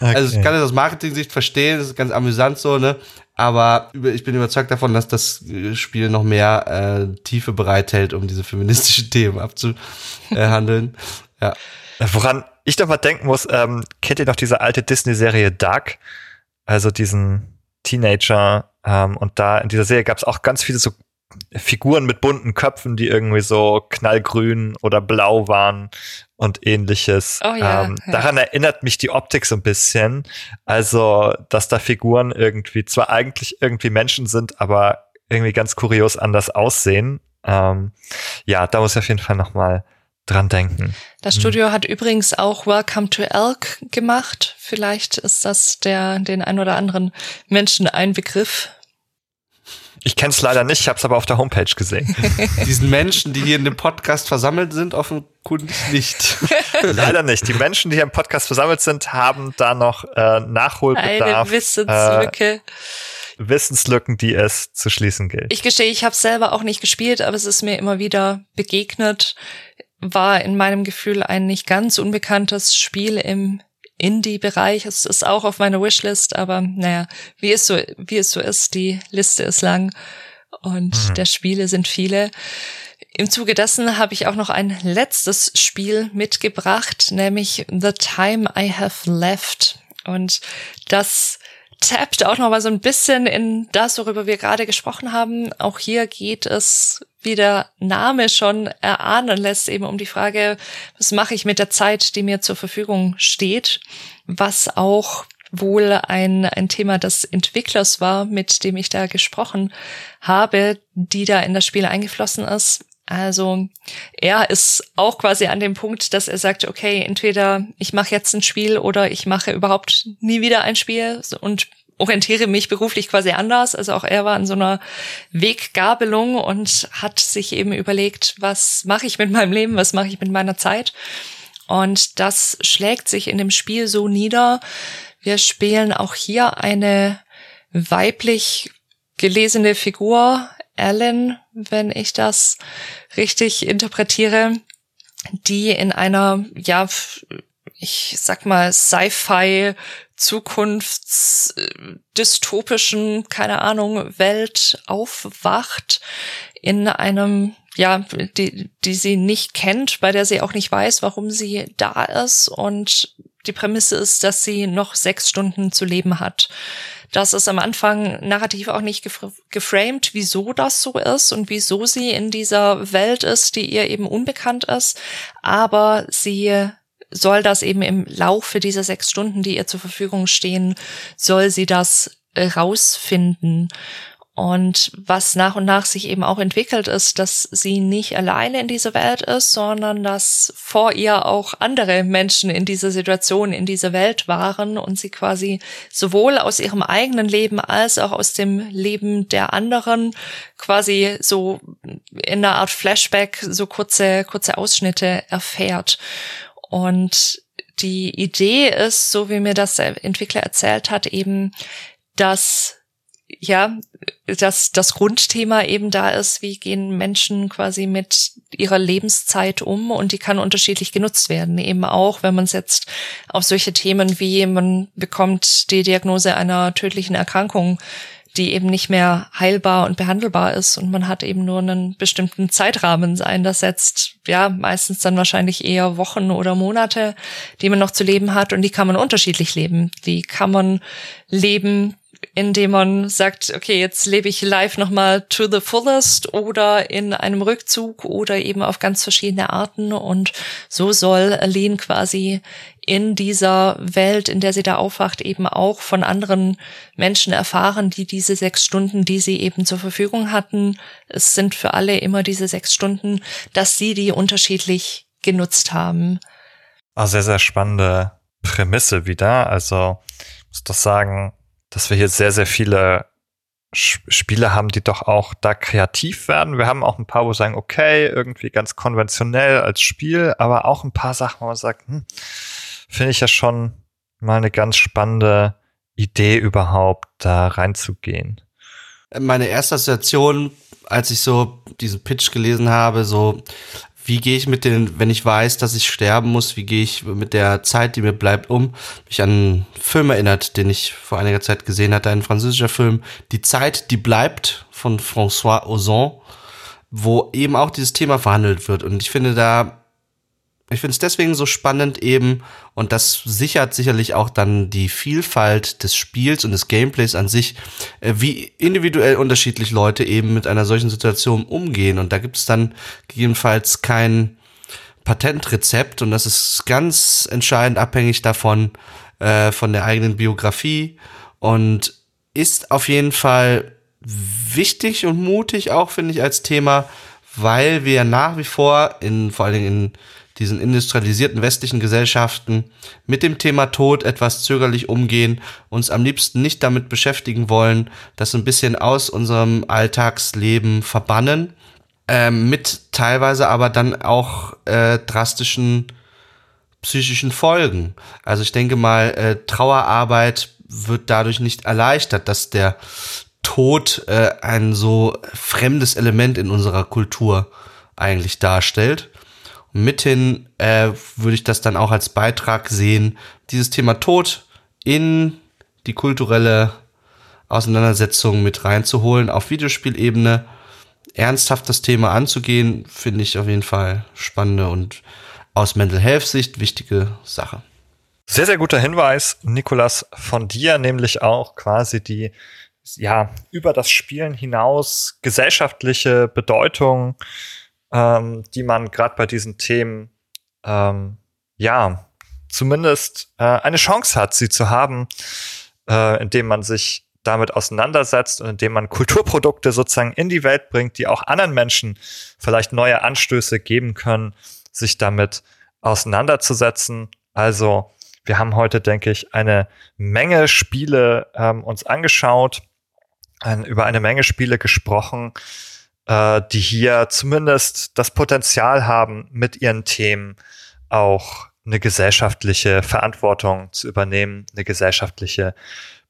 also ich kann das aus Marketing-Sicht verstehen, das ist ganz amüsant so, ne? Aber ich bin überzeugt davon, dass das Spiel noch mehr äh, Tiefe bereithält, um diese feministischen Themen abzuhandeln. ja. Woran ich doch mal denken muss, ähm, kennt ihr noch diese alte Disney-Serie Dark? Also diesen Teenager. Ähm, und da in dieser Serie gab es auch ganz viele so Figuren mit bunten Köpfen, die irgendwie so knallgrün oder blau waren und ähnliches. Oh ja, ähm, ja. Daran erinnert mich die Optik so ein bisschen. Also, dass da Figuren irgendwie zwar eigentlich irgendwie Menschen sind, aber irgendwie ganz kurios anders aussehen. Ähm, ja, da muss ich auf jeden Fall noch mal dran denken. Das Studio hm. hat übrigens auch Welcome to Elk gemacht. Vielleicht ist das der den ein oder anderen Menschen ein Begriff. Ich kenne es leider nicht, ich habe es aber auf der Homepage gesehen. Diesen Menschen, die hier in dem Podcast versammelt sind, offenkundig nicht. leider nicht. Die Menschen, die hier im Podcast versammelt sind, haben da noch äh, Nachholbedarf. Eine Wissenslücke. Äh, Wissenslücken, die es zu schließen gilt. Ich gestehe, ich habe selber auch nicht gespielt, aber es ist mir immer wieder begegnet. War in meinem Gefühl ein nicht ganz unbekanntes Spiel im Indie-Bereich. Es ist auch auf meiner Wishlist, aber naja, wie es so, wie es so ist, die Liste ist lang und mhm. der Spiele sind viele. Im Zuge dessen habe ich auch noch ein letztes Spiel mitgebracht, nämlich The Time I Have Left. Und das tappt auch noch mal so ein bisschen in das, worüber wir gerade gesprochen haben. Auch hier geht es, wie der Name schon erahnen lässt, eben um die Frage, was mache ich mit der Zeit, die mir zur Verfügung steht, was auch wohl ein, ein Thema des Entwicklers war, mit dem ich da gesprochen habe, die da in das Spiel eingeflossen ist. Also er ist auch quasi an dem Punkt, dass er sagt, okay, entweder ich mache jetzt ein Spiel oder ich mache überhaupt nie wieder ein Spiel und orientiere mich beruflich quasi anders. Also auch er war in so einer Weggabelung und hat sich eben überlegt, was mache ich mit meinem Leben, was mache ich mit meiner Zeit. Und das schlägt sich in dem Spiel so nieder. Wir spielen auch hier eine weiblich gelesene Figur, Ellen, wenn ich das richtig interpretiere, die in einer, ja, ich sag mal, Sci-Fi zukunftsdystopischen, keine Ahnung, Welt aufwacht in einem, ja, die, die sie nicht kennt, bei der sie auch nicht weiß, warum sie da ist und die Prämisse ist, dass sie noch sechs Stunden zu leben hat. Das ist am Anfang narrativ auch nicht geframed, wieso das so ist und wieso sie in dieser Welt ist, die ihr eben unbekannt ist. Aber sie soll das eben im Laufe dieser sechs Stunden, die ihr zur Verfügung stehen, soll sie das rausfinden. Und was nach und nach sich eben auch entwickelt ist, dass sie nicht alleine in dieser Welt ist, sondern dass vor ihr auch andere Menschen in dieser Situation, in dieser Welt waren und sie quasi sowohl aus ihrem eigenen Leben als auch aus dem Leben der anderen quasi so in einer Art Flashback so kurze, kurze Ausschnitte erfährt. Und die Idee ist, so wie mir das der Entwickler erzählt hat, eben, dass ja, dass das Grundthema eben da ist, wie gehen Menschen quasi mit ihrer Lebenszeit um und die kann unterschiedlich genutzt werden. Eben auch, wenn man es jetzt auf solche Themen wie man bekommt die Diagnose einer tödlichen Erkrankung, die eben nicht mehr heilbar und behandelbar ist und man hat eben nur einen bestimmten Zeitrahmen einsetzt. Ja, meistens dann wahrscheinlich eher Wochen oder Monate, die man noch zu leben hat und die kann man unterschiedlich leben. Wie kann man leben, indem man sagt, okay, jetzt lebe ich live nochmal to the fullest oder in einem Rückzug oder eben auf ganz verschiedene Arten. Und so soll Aline quasi in dieser Welt, in der sie da aufwacht, eben auch von anderen Menschen erfahren, die diese sechs Stunden, die sie eben zur Verfügung hatten, es sind für alle immer diese sechs Stunden, dass sie die unterschiedlich genutzt haben. Ah, sehr, sehr spannende Prämisse wieder. Also, muss doch sagen, dass wir hier sehr, sehr viele Spiele haben, die doch auch da kreativ werden. Wir haben auch ein paar, wo sagen, okay, irgendwie ganz konventionell als Spiel, aber auch ein paar Sachen, wo man sagt, hm, finde ich ja schon mal eine ganz spannende Idee überhaupt, da reinzugehen. Meine erste Assoziation, als ich so diesen Pitch gelesen habe, so wie gehe ich mit den, wenn ich weiß, dass ich sterben muss, wie gehe ich mit der Zeit, die mir bleibt, um? Mich an einen Film erinnert, den ich vor einiger Zeit gesehen hatte, ein französischer Film, Die Zeit, die bleibt, von François Ozon, wo eben auch dieses Thema verhandelt wird. Und ich finde da ich finde es deswegen so spannend eben, und das sichert sicherlich auch dann die Vielfalt des Spiels und des Gameplays an sich, äh, wie individuell unterschiedlich Leute eben mit einer solchen Situation umgehen. Und da gibt es dann gegebenenfalls kein Patentrezept und das ist ganz entscheidend abhängig davon, äh, von der eigenen Biografie und ist auf jeden Fall wichtig und mutig auch, finde ich, als Thema, weil wir nach wie vor in, vor allen Dingen in diesen industrialisierten westlichen Gesellschaften mit dem Thema Tod etwas zögerlich umgehen, uns am liebsten nicht damit beschäftigen wollen, das ein bisschen aus unserem Alltagsleben verbannen, äh, mit teilweise aber dann auch äh, drastischen psychischen Folgen. Also ich denke mal, äh, Trauerarbeit wird dadurch nicht erleichtert, dass der Tod äh, ein so fremdes Element in unserer Kultur eigentlich darstellt. Mithin äh, würde ich das dann auch als Beitrag sehen, dieses Thema Tod in die kulturelle Auseinandersetzung mit reinzuholen, auf Videospielebene ernsthaft das Thema anzugehen, finde ich auf jeden Fall spannende und aus Mental Health Sicht wichtige Sache. Sehr, sehr guter Hinweis, Nikolas, von dir, nämlich auch quasi die, ja, über das Spielen hinaus gesellschaftliche Bedeutung, ähm, die man gerade bei diesen Themen, ähm, ja, zumindest äh, eine Chance hat, sie zu haben, äh, indem man sich damit auseinandersetzt und indem man Kulturprodukte sozusagen in die Welt bringt, die auch anderen Menschen vielleicht neue Anstöße geben können, sich damit auseinanderzusetzen. Also wir haben heute, denke ich, eine Menge Spiele ähm, uns angeschaut, ein, über eine Menge Spiele gesprochen, äh, die hier zumindest das Potenzial haben, mit ihren Themen auch eine gesellschaftliche Verantwortung zu übernehmen, eine gesellschaftliche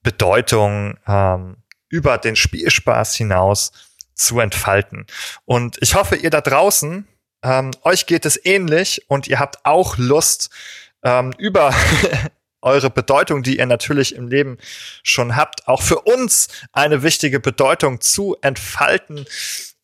Bedeutung ähm, über den Spielspaß hinaus zu entfalten. Und ich hoffe, ihr da draußen, ähm, euch geht es ähnlich und ihr habt auch Lust, ähm, über eure Bedeutung, die ihr natürlich im Leben schon habt, auch für uns eine wichtige Bedeutung zu entfalten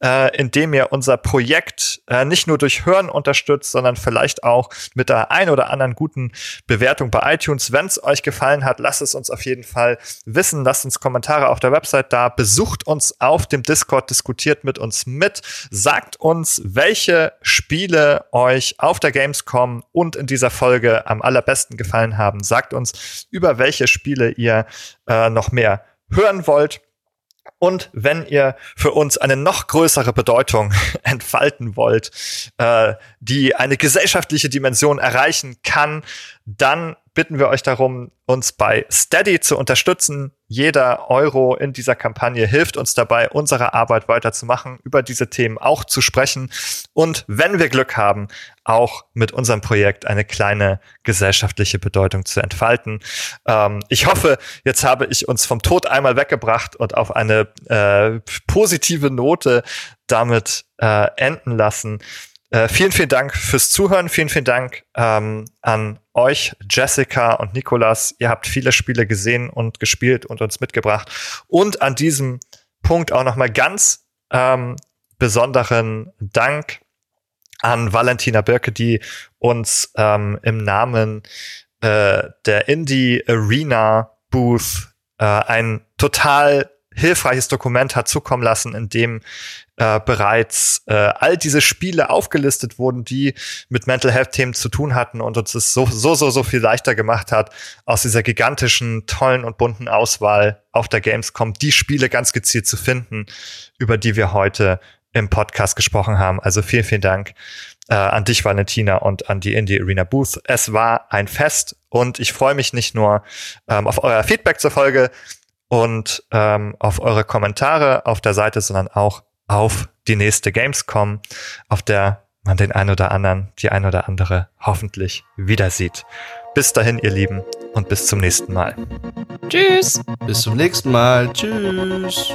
äh, indem ihr unser Projekt äh, nicht nur durch Hören unterstützt, sondern vielleicht auch mit der ein oder anderen guten Bewertung bei iTunes. Wenn es euch gefallen hat, lasst es uns auf jeden Fall wissen. Lasst uns Kommentare auf der Website da. Besucht uns auf dem Discord, diskutiert mit uns mit. Sagt uns, welche Spiele euch auf der Gamescom und in dieser Folge am allerbesten gefallen haben. Sagt uns, über welche Spiele ihr äh, noch mehr hören wollt. Und wenn ihr für uns eine noch größere Bedeutung entfalten wollt, äh, die eine gesellschaftliche Dimension erreichen kann, dann bitten wir euch darum, uns bei Steady zu unterstützen. Jeder Euro in dieser Kampagne hilft uns dabei, unsere Arbeit weiterzumachen, über diese Themen auch zu sprechen und wenn wir Glück haben, auch mit unserem Projekt eine kleine gesellschaftliche Bedeutung zu entfalten. Ähm, ich hoffe, jetzt habe ich uns vom Tod einmal weggebracht und auf eine äh, positive Note damit äh, enden lassen. Äh, vielen, vielen Dank fürs Zuhören. Vielen, vielen Dank ähm, an euch, Jessica und Nikolas. Ihr habt viele Spiele gesehen und gespielt und uns mitgebracht. Und an diesem Punkt auch nochmal ganz ähm, besonderen Dank an Valentina Birke, die uns ähm, im Namen äh, der Indie Arena Booth äh, ein total hilfreiches Dokument hat zukommen lassen, in dem äh, bereits äh, all diese Spiele aufgelistet wurden, die mit Mental Health Themen zu tun hatten und uns es so, so, so, so viel leichter gemacht hat, aus dieser gigantischen, tollen und bunten Auswahl auf der Gamescom die Spiele ganz gezielt zu finden, über die wir heute im Podcast gesprochen haben. Also vielen, vielen Dank äh, an dich, Valentina, und an die Indie Arena Booth. Es war ein Fest und ich freue mich nicht nur ähm, auf euer Feedback zur Folge und ähm, auf eure Kommentare auf der Seite, sondern auch auf die nächste Gamescom, auf der man den ein oder anderen, die ein oder andere hoffentlich wieder sieht. Bis dahin, ihr Lieben, und bis zum nächsten Mal. Tschüss. Bis zum nächsten Mal. Tschüss.